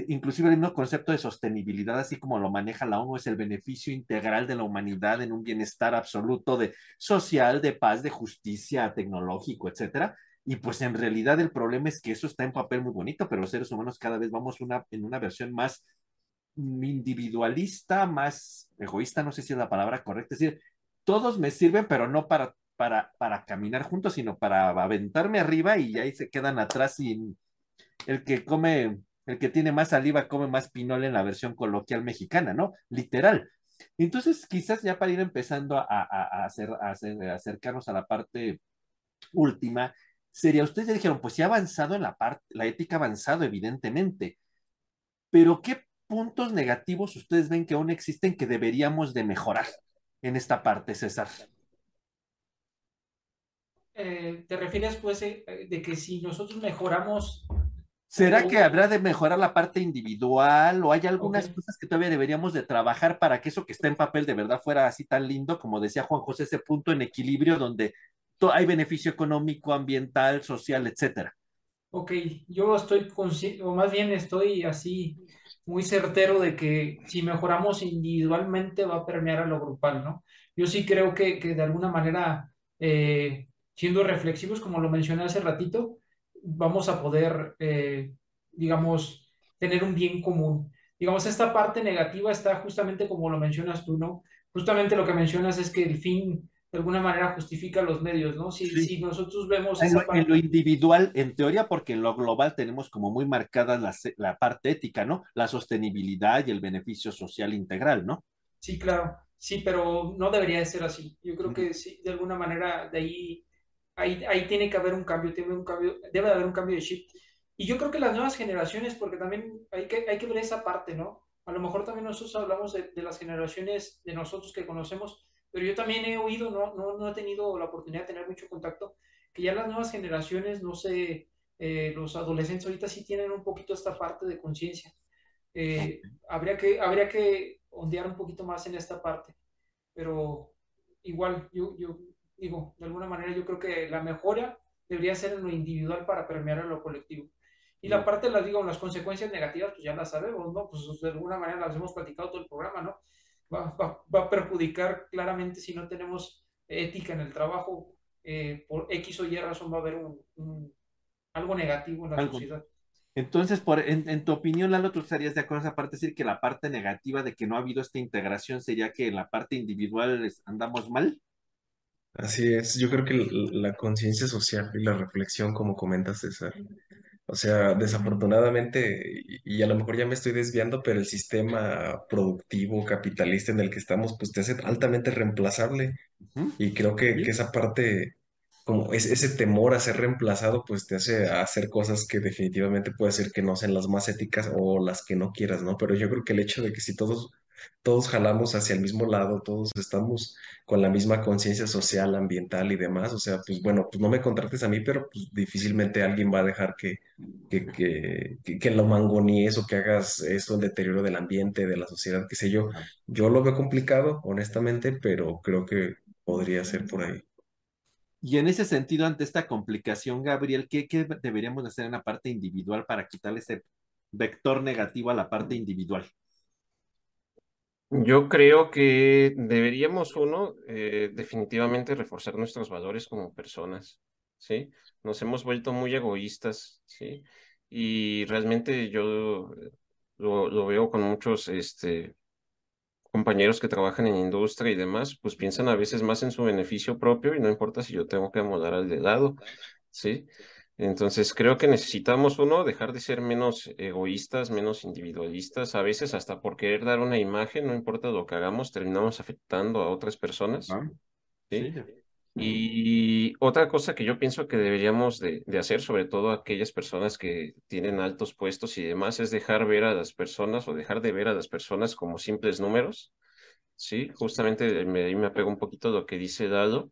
inclusive el mismo concepto de sostenibilidad, así como lo maneja la ONU, es el beneficio integral de la humanidad en un bienestar absoluto de social, de paz, de justicia, tecnológico, etcétera. Y pues en realidad el problema es que eso está en papel muy bonito, pero los seres humanos cada vez vamos una, en una versión más individualista, más egoísta, no sé si es la palabra correcta, es decir, todos me sirven, pero no para, para, para caminar juntos, sino para aventarme arriba y ahí se quedan atrás sin el que come, el que tiene más saliva come más pinole en la versión coloquial mexicana, ¿no? Literal. Entonces, quizás ya para ir empezando a, hacer, acercarnos a la parte última, sería, ustedes ya dijeron, pues ya ha avanzado en la parte, la ética ha avanzado, evidentemente, pero ¿qué puntos negativos ustedes ven que aún existen que deberíamos de mejorar en esta parte, César? Eh, ¿Te refieres pues eh, de que si nosotros mejoramos... ¿Será que habrá de mejorar la parte individual o hay algunas cosas que todavía deberíamos de trabajar para que eso que está en papel de verdad fuera así tan lindo, como decía Juan José, ese punto en equilibrio donde hay beneficio económico, ambiental, social, etcétera? Ok, yo estoy o más bien estoy así muy certero de que si mejoramos individualmente va a permear a lo grupal, ¿no? Yo sí creo que, que de alguna manera, eh, siendo reflexivos, como lo mencioné hace ratito, vamos a poder, eh, digamos, tener un bien común. Digamos, esta parte negativa está justamente como lo mencionas tú, ¿no? Justamente lo que mencionas es que el fin de alguna manera justifica los medios, ¿no? Si, si nosotros vemos... En, en, lo individual, en teoría, porque en lo global tenemos como muy marcada la, la, parte ética, ¿no? La sostenibilidad y el beneficio social integral, ¿no? Sí, claro, sí, pero no debería de ser así. Yo creo que sí, de alguna manera de ahí, ahí, ahí tiene que haber un cambio, tiene un cambio, debe de haber un cambio de chip. Y yo creo que las nuevas generaciones, porque también hay que, hay que ver esa parte, ¿no? A lo mejor también nosotros hablamos de, de las generaciones de nosotros que conocemos, pero yo también he oído, no, no, no he tenido la oportunidad de tener mucho contacto, que ya las nuevas generaciones, no sé, eh, los adolescentes ahorita sí tienen un poquito esta parte de conciencia. Eh, habría, que, habría que ondear un poquito más en esta parte, pero igual, yo, yo digo, de alguna manera yo creo que la mejora debería ser en lo individual para permear en lo colectivo. Y la parte, las digo, las consecuencias negativas, pues ya las sabemos, ¿no? Pues de alguna manera las hemos platicado todo el programa, ¿no? va, va, a perjudicar claramente si no tenemos ética en el trabajo, eh, por X o Y razón va a haber un, algo negativo en la sociedad. Entonces, por, en, tu opinión, Lalo, ¿tú estarías de acuerdo en esa parte? decir que la parte negativa de que no ha habido esta integración sería que en la parte individual andamos mal. Así es, yo creo que la, conciencia social y la reflexión, como comentas, César, o sea, desafortunadamente, y a lo mejor ya me estoy desviando, pero el sistema productivo capitalista en el que estamos, pues te hace altamente reemplazable. Y creo que, que esa parte, como es, ese temor a ser reemplazado, pues te hace hacer cosas que definitivamente puede ser que no sean las más éticas o las que no quieras, ¿no? Pero yo creo que el hecho de que si todos todos jalamos hacia el mismo lado, todos estamos con la misma conciencia social, ambiental y demás. O sea, pues bueno, pues no me contrates a mí, pero pues difícilmente alguien va a dejar que, que, que, que, lo mangoníes o que hagas esto en deterioro del ambiente, de la sociedad, qué sé yo. Yo lo veo complicado, honestamente, pero creo que podría ser por ahí. Y en ese sentido, ante esta complicación, Gabriel, ¿qué, qué deberíamos hacer en la parte individual para quitarle ese vector negativo a la parte individual? Yo creo que deberíamos, uno, eh, definitivamente reforzar nuestros valores como personas, ¿sí? Nos hemos vuelto muy egoístas, ¿sí? Y realmente yo lo, veo con muchos, este, compañeros que trabajan en industria y demás, pues piensan a veces más en su beneficio propio y no importa si yo tengo que amolar al de lado, ¿sí? Entonces creo que necesitamos uno dejar de ser menos egoístas, menos individualistas, a veces hasta por querer dar una imagen, no importa lo que hagamos, terminamos afectando a otras personas. Ah, ¿sí? sí. Y otra cosa que yo pienso que deberíamos de, de, hacer, sobre todo aquellas personas que tienen altos puestos y demás, es dejar ver a las personas o dejar de ver a las personas como simples números. Sí, justamente me, me apego un poquito a lo que dice Dado.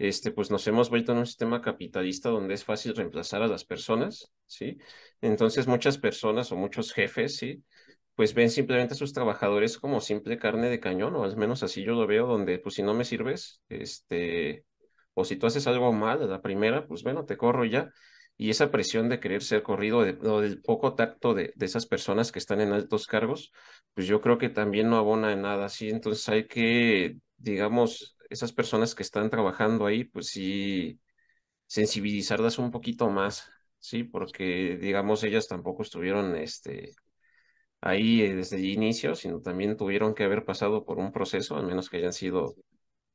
Este, pues nos hemos vuelto en un sistema capitalista donde es fácil reemplazar a las personas, ¿sí? Entonces muchas personas o muchos jefes, ¿sí? Pues ven simplemente a sus trabajadores como simple carne de cañón, o al menos así yo lo veo, donde pues si no me sirves, este, o si tú haces algo mal a la primera, pues bueno, te corro ya. Y esa presión de querer ser corrido de, o del poco tacto de, de, esas personas que están en altos cargos, pues yo creo que también no abona en nada así. Entonces hay que, digamos, esas personas que están trabajando ahí, pues sí, sensibilizarlas un poquito más, sí, porque, digamos, ellas tampoco estuvieron, este, ahí desde el inicio, sino también tuvieron que haber pasado por un proceso, al menos que hayan sido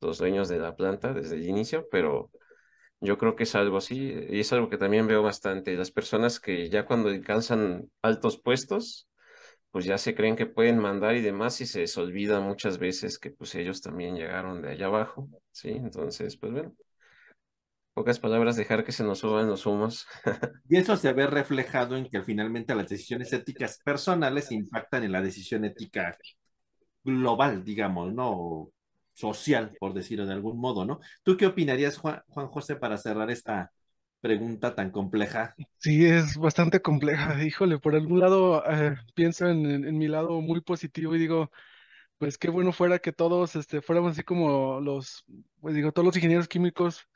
los dueños de la planta desde el inicio, pero yo creo que es algo así, y es algo que también veo bastante. Las personas que ya cuando alcanzan altos puestos, pues ya se creen que pueden mandar y demás, y se les olvida muchas veces que pues ellos también llegaron de allá abajo, ¿sí? Entonces, pues bueno, pocas palabras, dejar que se nos suban los humos. y eso se ve reflejado en que finalmente las decisiones éticas personales impactan en la decisión ética global, digamos, ¿no? social, por decirlo de algún modo, ¿no? ¿Tú qué opinarías, Juan, Juan José, para cerrar esta pregunta tan compleja? Sí, es bastante compleja. Híjole, por algún lado eh, pienso en, en, mi lado muy positivo y digo, pues qué bueno fuera que todos este, fuéramos así como los, pues digo, todos los ingenieros químicos,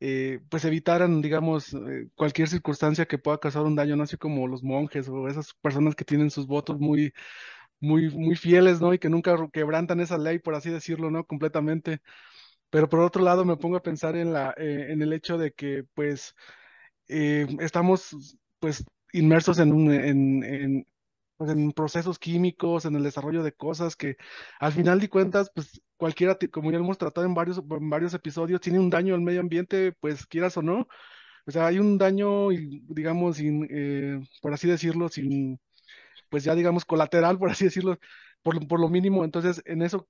eh, pues evitaran, digamos, eh, cualquier circunstancia que pueda causar un daño, no así como los monjes o esas personas que tienen sus votos muy muy, muy fieles, ¿no? Y que nunca quebrantan esa ley, por así decirlo, ¿no? Completamente. Pero por otro lado me pongo a pensar en, la, eh, en el hecho de que, pues, eh, estamos, pues, inmersos en, un, en, en, pues, en, procesos químicos, en el desarrollo de cosas que, al final de cuentas, pues, cualquiera, como ya hemos tratado en varios, en varios episodios, tiene un daño al medio ambiente, pues, quieras o no. O sea, hay un daño, digamos, sin, eh, por así decirlo, sin pues ya digamos colateral, por así decirlo, por, por lo mínimo. Entonces, en eso,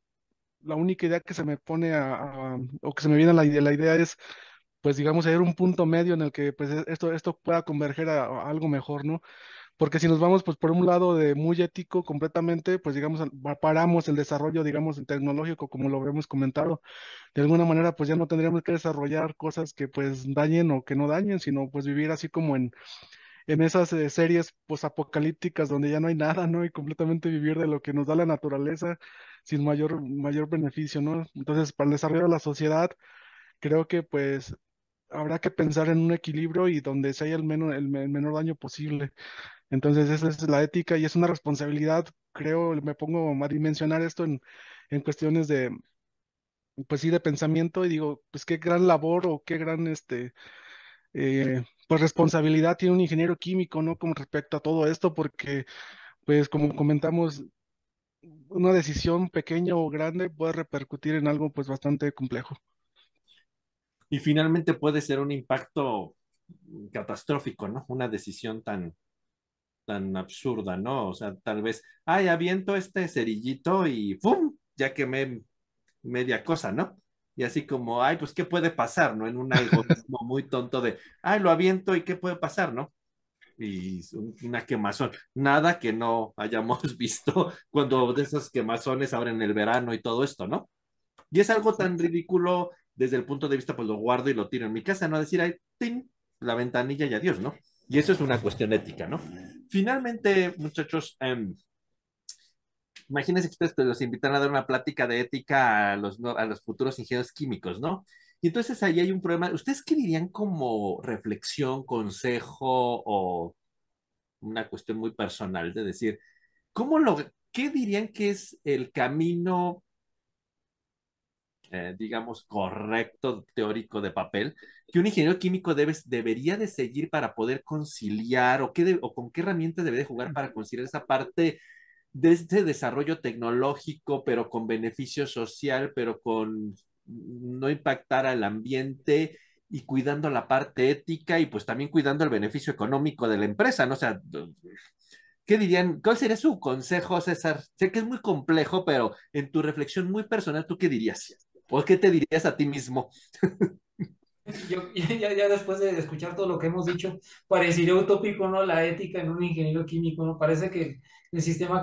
la única idea que se me pone o que se me viene a la, la idea es, pues digamos, hallar un punto medio en el que pues esto, esto pueda converger a, algo mejor, ¿no? Porque si nos vamos, pues por un lado de muy ético completamente, pues digamos, paramos el desarrollo, digamos, tecnológico, como lo habíamos comentado. De alguna manera, pues ya no tendríamos que desarrollar cosas que pues dañen o que no dañen, sino pues vivir así como en, en esas eh, series posapocalípticas donde ya no hay nada, ¿no? Y completamente vivir de lo que nos da la naturaleza sin mayor, mayor beneficio, ¿no? Entonces, para el desarrollo de la sociedad, creo que pues habrá que pensar en un equilibrio y donde se haya el, menor, el, menor daño posible. Entonces, esa es la ética y es una responsabilidad, creo, me pongo a dimensionar esto en, en cuestiones de, pues sí, de pensamiento y digo, pues qué gran labor o qué gran, este, eh, pues responsabilidad tiene un ingeniero químico, ¿no? Con respecto a todo esto, porque, pues como comentamos, una decisión pequeña o grande puede repercutir en algo pues bastante complejo. Y finalmente puede ser un impacto catastrófico, ¿no? Una decisión tan, tan absurda, ¿no? O sea, tal vez, ay, aviento este cerillito y ¡pum! Ya quemé media cosa, ¿no? Y así como, ay, pues, ¿qué puede pasar, no? En un algoritmo muy tonto de, ay, lo aviento y ¿qué puede pasar, no? Y una quemazón. Nada que no hayamos visto cuando de esas quemazones abren el verano y todo esto, ¿no? Y es algo tan ridículo desde el punto de vista, pues lo guardo y lo tiro en mi casa, no decir, ay, ¡tin! la ventanilla y adiós, ¿no? Y eso es una cuestión ética, ¿no? Finalmente, muchachos, eh, imagínense que ustedes los invitan a dar una plática de ética a los, a los futuros ingenieros químicos, ¿no? Y entonces ahí hay un problema. ¿Ustedes qué dirían como reflexión, consejo o una cuestión muy personal de decir, ¿cómo lo, qué dirían que es el camino, eh, digamos, correcto, teórico de papel, que un ingeniero químico debe, debería de seguir para poder conciliar o, qué de, o con qué herramientas debe de jugar para conciliar esa parte de este desarrollo tecnológico, pero con beneficio social, pero con no impactar al ambiente y cuidando la parte ética y pues también cuidando el beneficio económico de la empresa, ¿no? O sea, ¿qué dirían? ¿Cuál sería su consejo, César? Sé que es muy complejo, pero en tu reflexión muy personal, ¿tú qué dirías? ¿O qué te dirías a ti mismo? Yo, ya, ya, después de escuchar todo lo que hemos dicho, parecería utópico, ¿no? La ética en un ingeniero químico, ¿no? Parece que el sistema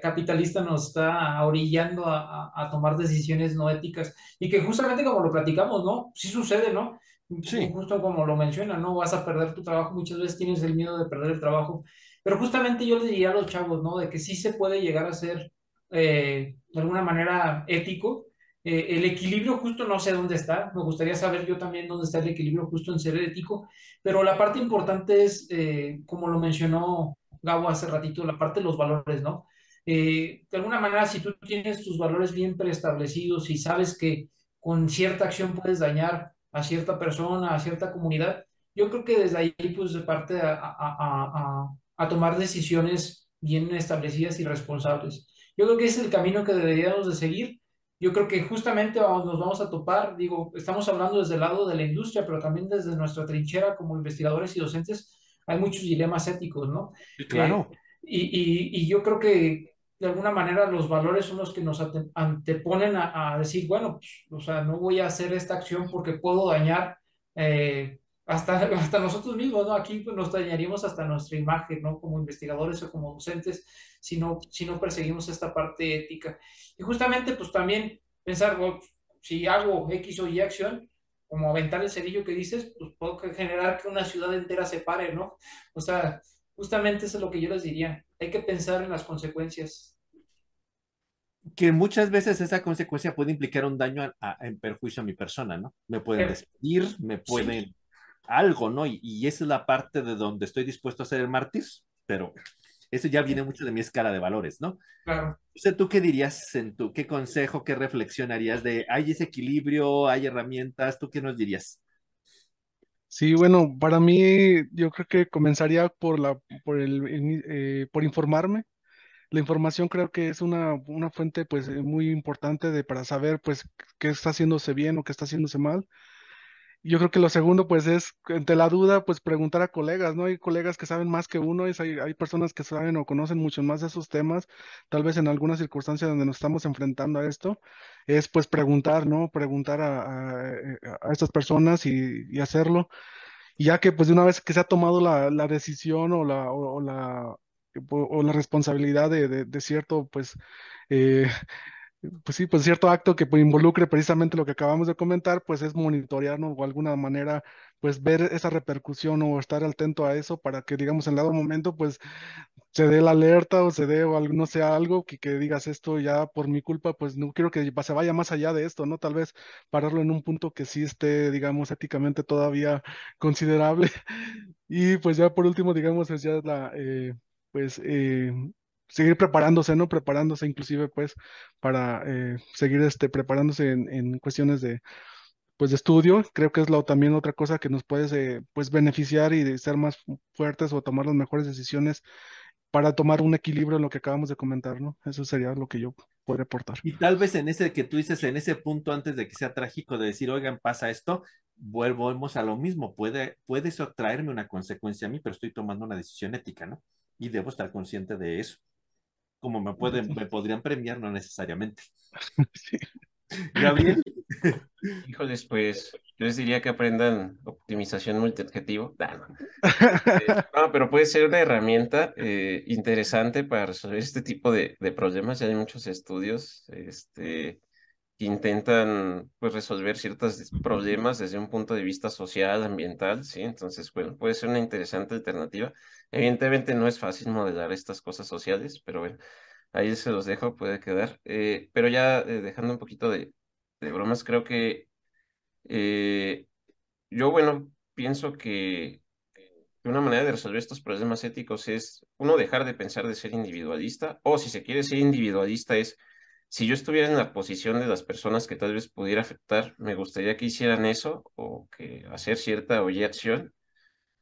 capitalista nos está orillando a, a, tomar decisiones no éticas y que justamente como lo platicamos, ¿no? Sí sucede, ¿no? Sí. Justo como lo menciona, ¿no? Vas a perder tu trabajo, muchas veces tienes el miedo de perder el trabajo, pero justamente yo le diría a los chavos, ¿no? De que sí se puede llegar a ser eh, de alguna manera ético, eh, el equilibrio justo no sé dónde está, me gustaría saber yo también dónde está el equilibrio justo en ser ético, pero la parte importante es, eh, como lo mencionó Gabo hace ratito, la parte de los valores, ¿no? Eh, de alguna manera, si tú tienes tus valores bien preestablecidos y sabes que con cierta acción puedes dañar a cierta persona, a cierta comunidad, yo creo que desde ahí pues se parte a, a, a tomar decisiones bien establecidas y responsables. Yo creo que ese es el camino que deberíamos de seguir yo creo que justamente nos vamos a topar, digo, estamos hablando desde el lado de la industria, pero también desde nuestra trinchera como investigadores y docentes, hay muchos dilemas éticos, ¿no? claro. Eh, y, y, yo creo que de alguna manera los valores son los que nos anteponen a, decir, bueno, pues, o sea, no voy a hacer esta acción porque puedo dañar eh, hasta, hasta nosotros mismos, ¿no? Aquí pues, nos dañaríamos hasta nuestra imagen, ¿no? Como investigadores o como docentes, si no, si no perseguimos esta parte ética. Y justamente, pues también pensar, si hago X o Y acción, como aventar el cerillo que dices, pues puedo generar que una ciudad entera se pare, ¿no? O sea, justamente eso es lo que yo les diría. Hay que pensar en las consecuencias. Que muchas veces esa consecuencia puede implicar un daño en perjuicio a mi persona, ¿no? Me pueden despedir, me pueden algo, ¿no? Y, y, esa es la parte de donde estoy dispuesto a ser el mártir, pero eso ya viene mucho de mi escala de valores, ¿no? Claro. O sea, ¿tú qué dirías en tu, qué consejo, qué reflexión harías de, hay ese equilibrio, hay herramientas, ¿tú qué nos dirías? Sí, bueno, para mí yo creo que comenzaría por la, por el, eh, por informarme. La información creo que es una, una fuente pues muy importante de, para saber pues qué está haciéndose bien o qué está haciéndose mal yo creo que lo segundo, pues, es, entre la duda, pues, preguntar a colegas, ¿no? Hay colegas que saben más que uno, y hay, hay personas que saben o conocen mucho más de esos temas, tal vez en alguna circunstancia donde nos estamos enfrentando a esto, es, pues, preguntar, ¿no? Preguntar a, a, estas personas y, y, hacerlo. Y ya que, pues, de una vez que se ha tomado la, la decisión o la, o, la, o la responsabilidad de, de, de cierto, pues, eh, pues sí, pues cierto acto que pues, involucre precisamente lo que acabamos de comentar, pues es monitorearnos o alguna manera, pues ver esa repercusión o estar atento a eso para que, digamos, en dado momento, pues se dé la alerta o se dé o no sea algo que, que digas esto ya por mi culpa, pues no quiero que se vaya más allá de esto, ¿no? Tal vez pararlo en un punto que sí esté, digamos, éticamente todavía considerable. Y pues ya por último, digamos, es ya la, eh, pues, eh, seguir preparándose, ¿no? Preparándose inclusive, pues, para eh, seguir este, preparándose en, en, cuestiones de, pues, de estudio. Creo que es lo, también otra cosa que nos puede, eh, pues, beneficiar y de ser más fuertes o tomar las mejores decisiones para tomar un equilibrio en lo que acabamos de comentar, ¿no? Eso sería lo que yo podría aportar. Y tal vez en ese que tú dices, en ese punto antes de que sea trágico de decir, oigan, pasa esto, volvemos a lo mismo. Puede, puede eso traerme una consecuencia a mí, pero estoy tomando una decisión ética, ¿no? Y debo estar consciente de eso como me pueden, me podrían premiar, no necesariamente. Sí. Gabriel. Híjoles, pues yo les diría que aprendan optimización multiobjetivo. No, pero puede ser una herramienta eh, interesante para resolver este tipo de, de, problemas. Ya hay muchos estudios este, que intentan pues, resolver ciertos problemas desde un punto de vista social, ambiental, ¿sí? Entonces, bueno, puede ser una interesante alternativa. Evidentemente no es fácil modelar estas cosas sociales, pero bueno, ahí se los dejo, puede quedar. Eh, pero ya eh, dejando un poquito de, de bromas, creo que eh, yo, bueno, pienso que una manera de resolver estos problemas éticos es, uno, dejar de pensar de ser individualista, o si se quiere ser individualista es, si yo estuviera en la posición de las personas que tal vez pudiera afectar, me gustaría que hicieran eso o que hacer cierta o acción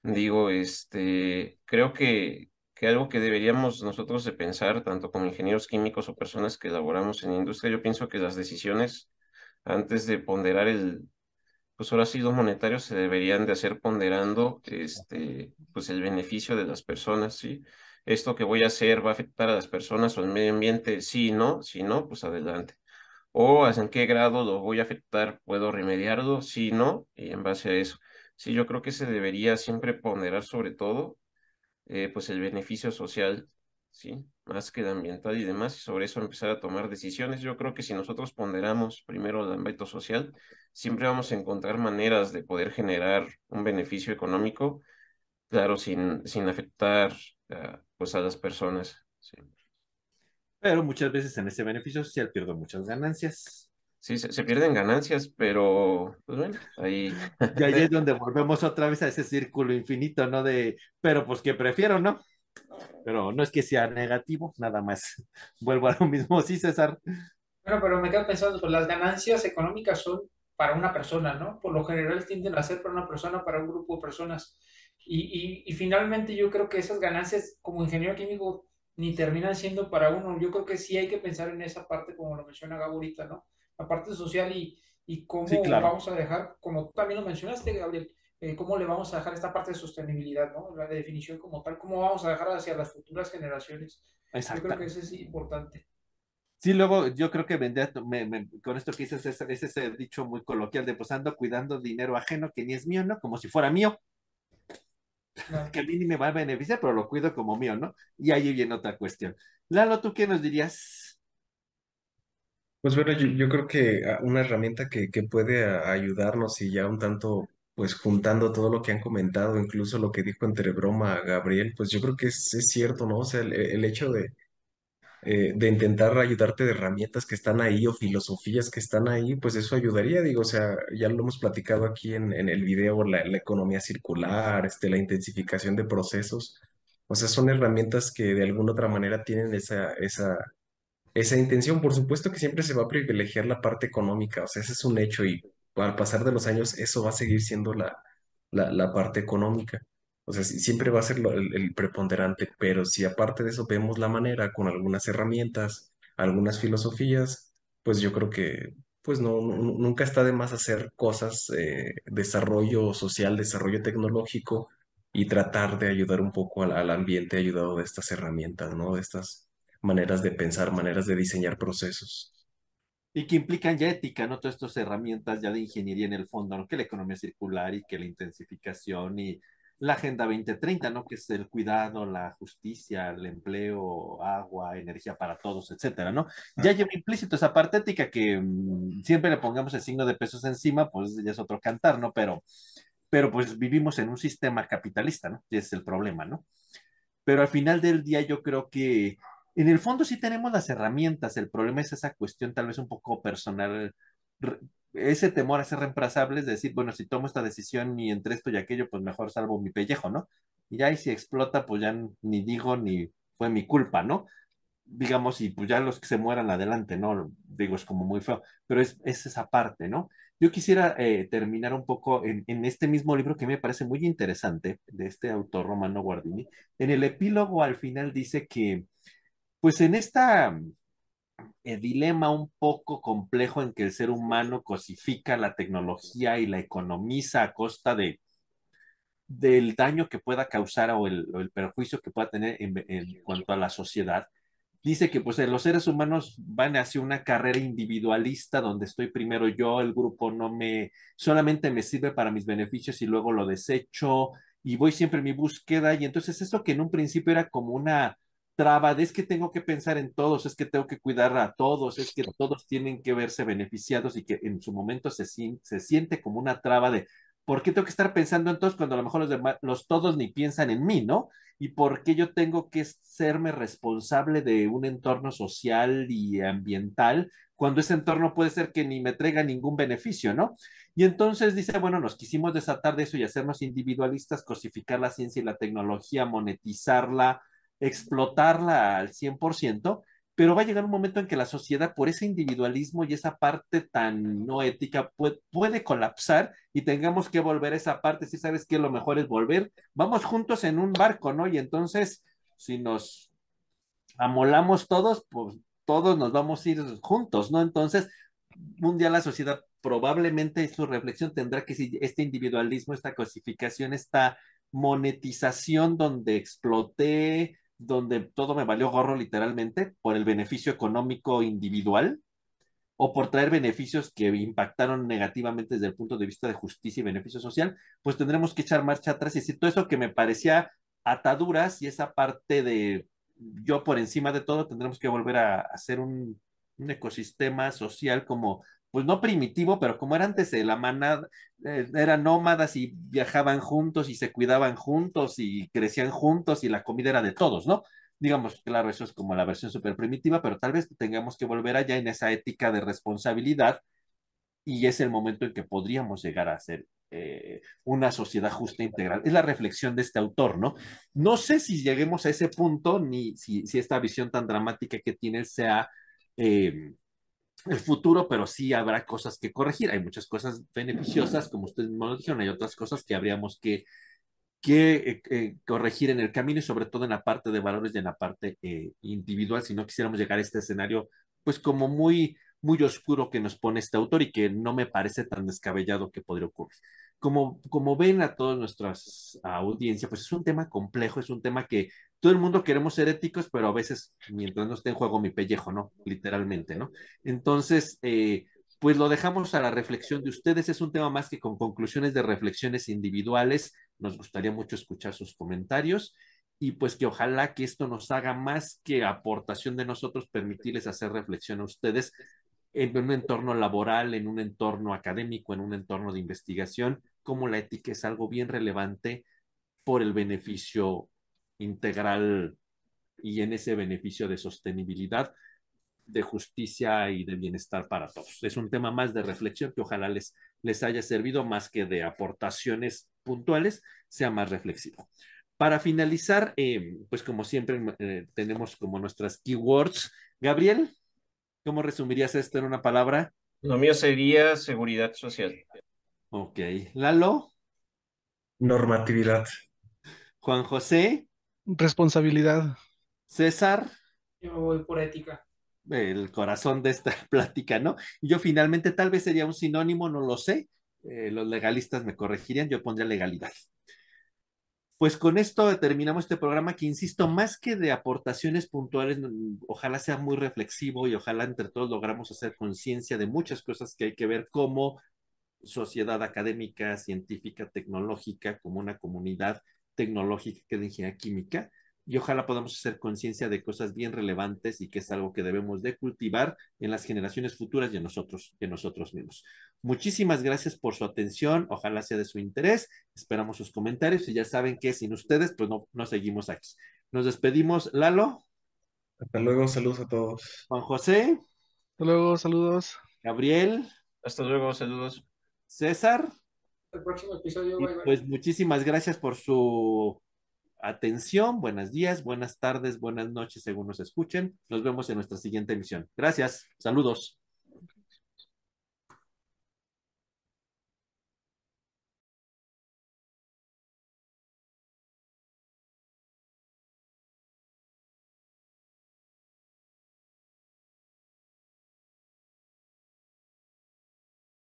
digo, este, creo que, que algo que deberíamos nosotros de pensar, tanto como ingenieros químicos o personas que laboramos en industria, yo pienso que las decisiones, antes de ponderar el, pues ahora sí los monetarios se deberían de hacer ponderando este, pues el beneficio de las personas, ¿sí? Esto que voy a hacer va a afectar a las personas o al medio ambiente, sí, no, si no, pues adelante. O en qué grado lo voy a afectar, puedo remediarlo, sí, no, y en base a eso. Sí, yo creo que se debería siempre ponderar sobre todo, eh, pues el beneficio social, sí, más que el ambiental y demás, y sobre eso empezar a tomar decisiones. Yo creo que si nosotros ponderamos primero el ámbito social, siempre vamos a encontrar maneras de poder generar un beneficio económico, claro, sin, sin afectar pues a las personas. Sí. Pero muchas veces en ese beneficio social pierdo muchas ganancias. Sí, se, pierden ganancias, pero pues bueno, ahí. Y ahí es donde volvemos otra vez a ese círculo infinito, ¿no? De, pero pues que prefiero, ¿no? Pero no es que sea negativo, nada más. Vuelvo a lo mismo, sí, César. Bueno, pero me quedo pensando, pues las ganancias económicas son para una persona, ¿no? Por lo general tienden a ser para una persona, para un grupo de personas. Y, y, finalmente yo creo que esas ganancias como ingeniero químico ni terminan siendo para uno. Yo creo que sí hay que pensar en esa parte, como lo menciona Gabo ahorita, ¿no? La parte social y, y cómo vamos a dejar, como tú también lo mencionaste, Gabriel, eh, cómo le vamos a dejar esta parte de sostenibilidad, ¿no? La definición como tal, cómo vamos a dejar hacia las futuras generaciones. Yo creo que eso es importante. Sí, luego yo creo que vendría, con esto que dices, ese, ese dicho muy coloquial de pues ando cuidando dinero ajeno que ni es mío, ¿no? Como si fuera mío. Que a mí ni me va a beneficiar, pero lo cuido como mío, ¿no? Y ahí viene otra cuestión. Lalo, ¿tú qué nos dirías? Pues bueno, yo, creo que ah, una herramienta que, que puede ayudarnos y ya un tanto, pues juntando todo lo que han comentado, incluso lo que dijo entre broma Gabriel, pues yo creo que es, es cierto, ¿no? O sea, el hecho de, eh, de intentar ayudarte de herramientas que están ahí o filosofías que están ahí, pues eso ayudaría, digo, o sea, ya lo hemos platicado aquí en, en el video, la, la, economía circular, este, la intensificación de procesos, o sea, son herramientas que de alguna otra manera tienen esa, esa, esa intención. Por supuesto que siempre se va a privilegiar la parte económica, o sea, ese es un hecho y al pasar de los años eso va a seguir siendo la, la, la parte económica. O sea, siempre va a ser el, preponderante, pero si aparte de eso vemos la manera con algunas herramientas, algunas filosofías, pues yo creo que pues no, nunca está de más hacer cosas, eh, desarrollo social, desarrollo tecnológico y tratar de ayudar un poco al, al ambiente ayudado de estas herramientas, ¿no? De estas maneras de pensar, maneras de diseñar procesos y que implican ya ética, ¿no? Todas estas herramientas ya de ingeniería en el fondo, ¿no? Que la economía circular y que la intensificación y la Agenda 2030, ¿no? Que es el cuidado, la justicia, el empleo, agua, energía para todos, etcétera, ¿no? Ya lleva implícito esa parte ética que mm, siempre le pongamos el signo de pesos encima, pues ya es otro cantar, ¿no? Pero, pero pues vivimos en un sistema capitalista, ¿no? Y es el problema, ¿no? Pero al final del día yo creo que en el fondo sí tenemos las herramientas, el problema es esa cuestión tal vez un poco personal ese temor a ser reemplazable es decir, bueno, si tomo esta decisión y entre esto y aquello, pues mejor salvo mi pellejo, ¿no? Y ya y si explota, pues ya ni digo ni fue mi culpa, ¿no? Digamos, y pues ya los que se mueran adelante, ¿no? Digo, es como muy feo, pero es, esa parte, ¿no? Yo quisiera eh, terminar un poco en, en, este mismo libro que me parece muy interesante, de este autor romano Guardini. En el epílogo al final dice que, pues en esta el dilema un poco complejo en que el ser humano cosifica la tecnología y la economiza a costa de del daño que pueda causar o el, perjuicio que pueda tener en, cuanto a la sociedad. Dice que pues los seres humanos van hacia una carrera individualista donde estoy primero yo, el grupo no me, solamente me sirve para mis beneficios y luego lo desecho y voy siempre en mi búsqueda y entonces eso que en un principio era como una traba es que tengo que pensar en todos, es que tengo que cuidar a todos, es que todos tienen que verse beneficiados y que en su momento se, se siente como una traba de ¿por qué tengo que estar pensando en todos cuando a lo mejor los, demás, los todos ni piensan en mí, ¿no? Y por qué yo tengo que serme responsable de un entorno social y ambiental cuando ese entorno puede ser que ni me traiga ningún beneficio, ¿no? Y entonces dice, bueno, nos quisimos desatar de eso y hacernos individualistas, cosificar la ciencia y la tecnología, monetizarla, explotarla al 100%, pero va a llegar un momento en que la sociedad, por ese individualismo y esa parte tan no ética, puede, colapsar y tengamos que volver a esa parte. Si sabes que lo mejor es volver, vamos juntos en un barco, ¿no? Y entonces si nos amolamos todos, pues todos nos vamos a ir juntos, ¿no? Entonces, un día la sociedad probablemente su reflexión tendrá que si este individualismo, esta cosificación, esta monetización donde exploté, donde todo me valió gorro literalmente por el beneficio económico individual o por traer beneficios que impactaron negativamente desde el punto de vista de justicia y beneficio social, pues tendremos que echar marcha atrás. Y decir todo eso que me parecía ataduras y esa parte de yo por encima de todo tendremos que volver a hacer un, un ecosistema social como pues no primitivo, pero como era antes, la manada, eh, eran nómadas y viajaban juntos y se cuidaban juntos y crecían juntos y la comida era de todos, ¿no? Digamos, claro, eso es como la versión súper primitiva, pero tal vez tengamos que volver allá en esa ética de responsabilidad y es el momento en que podríamos llegar a ser eh, una sociedad justa e integral. Es la reflexión de este autor, ¿no? No sé si lleguemos a ese punto, ni si, si esta visión tan dramática que tiene sea... Eh, el futuro, pero sí habrá cosas que corregir. Hay muchas cosas beneficiosas, como ustedes lo dijeron, hay otras cosas que habríamos que, que eh, corregir en el camino y sobre todo en la parte de valores y en la parte eh, individual, si no quisiéramos llegar a este escenario, pues como muy, muy oscuro que nos pone este autor y que no me parece tan descabellado que podría ocurrir. Como, ven a todas nuestras audiencias, pues es un tema complejo, es un tema que todo el mundo queremos ser éticos, pero a veces mientras no esté en juego mi pellejo, ¿no? Literalmente, ¿no? Entonces, eh, pues lo dejamos a la reflexión de ustedes. Es un tema más que con conclusiones de reflexiones individuales. Nos gustaría mucho escuchar sus comentarios y pues que ojalá que esto nos haga más que aportación de nosotros, permitirles hacer reflexión a ustedes en un entorno laboral, en un entorno académico, en un entorno de investigación, como la ética es algo bien relevante por el beneficio integral y en ese beneficio de sostenibilidad, de justicia y de bienestar para todos. Es un tema más de reflexión que ojalá les, les haya servido más que de aportaciones puntuales, sea más reflexivo. Para finalizar, eh, pues como siempre eh, tenemos como nuestras keywords. Gabriel, ¿cómo resumirías esto en una palabra? Lo mío sería seguridad social. Ok. Lalo. Normatividad. Juan José. Responsabilidad. César. Yo voy por ética. El corazón de esta plática, ¿no? Y yo finalmente tal vez sería un sinónimo, no lo sé. Eh, los legalistas me corregirían, yo pondría legalidad. Pues con esto terminamos este programa que, insisto, más que de aportaciones puntuales, ojalá sea muy reflexivo y ojalá entre todos logramos hacer conciencia de muchas cosas que hay que ver como sociedad académica, científica, tecnológica, como una comunidad tecnológica que de ingeniería química y ojalá podamos hacer conciencia de cosas bien relevantes y que es algo que debemos de cultivar en las generaciones futuras y en nosotros, en nosotros mismos. Muchísimas gracias por su atención, ojalá sea de su interés, esperamos sus comentarios y ya saben que sin ustedes pues no, no seguimos aquí. Nos despedimos, Lalo. Hasta luego, saludos a todos. Juan José. Hasta luego, saludos. Gabriel. Hasta luego, saludos. César el próximo episodio. Bye, bye. Pues muchísimas gracias por su atención. Buenos días, buenas tardes, buenas noches, según nos escuchen. Nos vemos en nuestra siguiente emisión. Gracias. Saludos.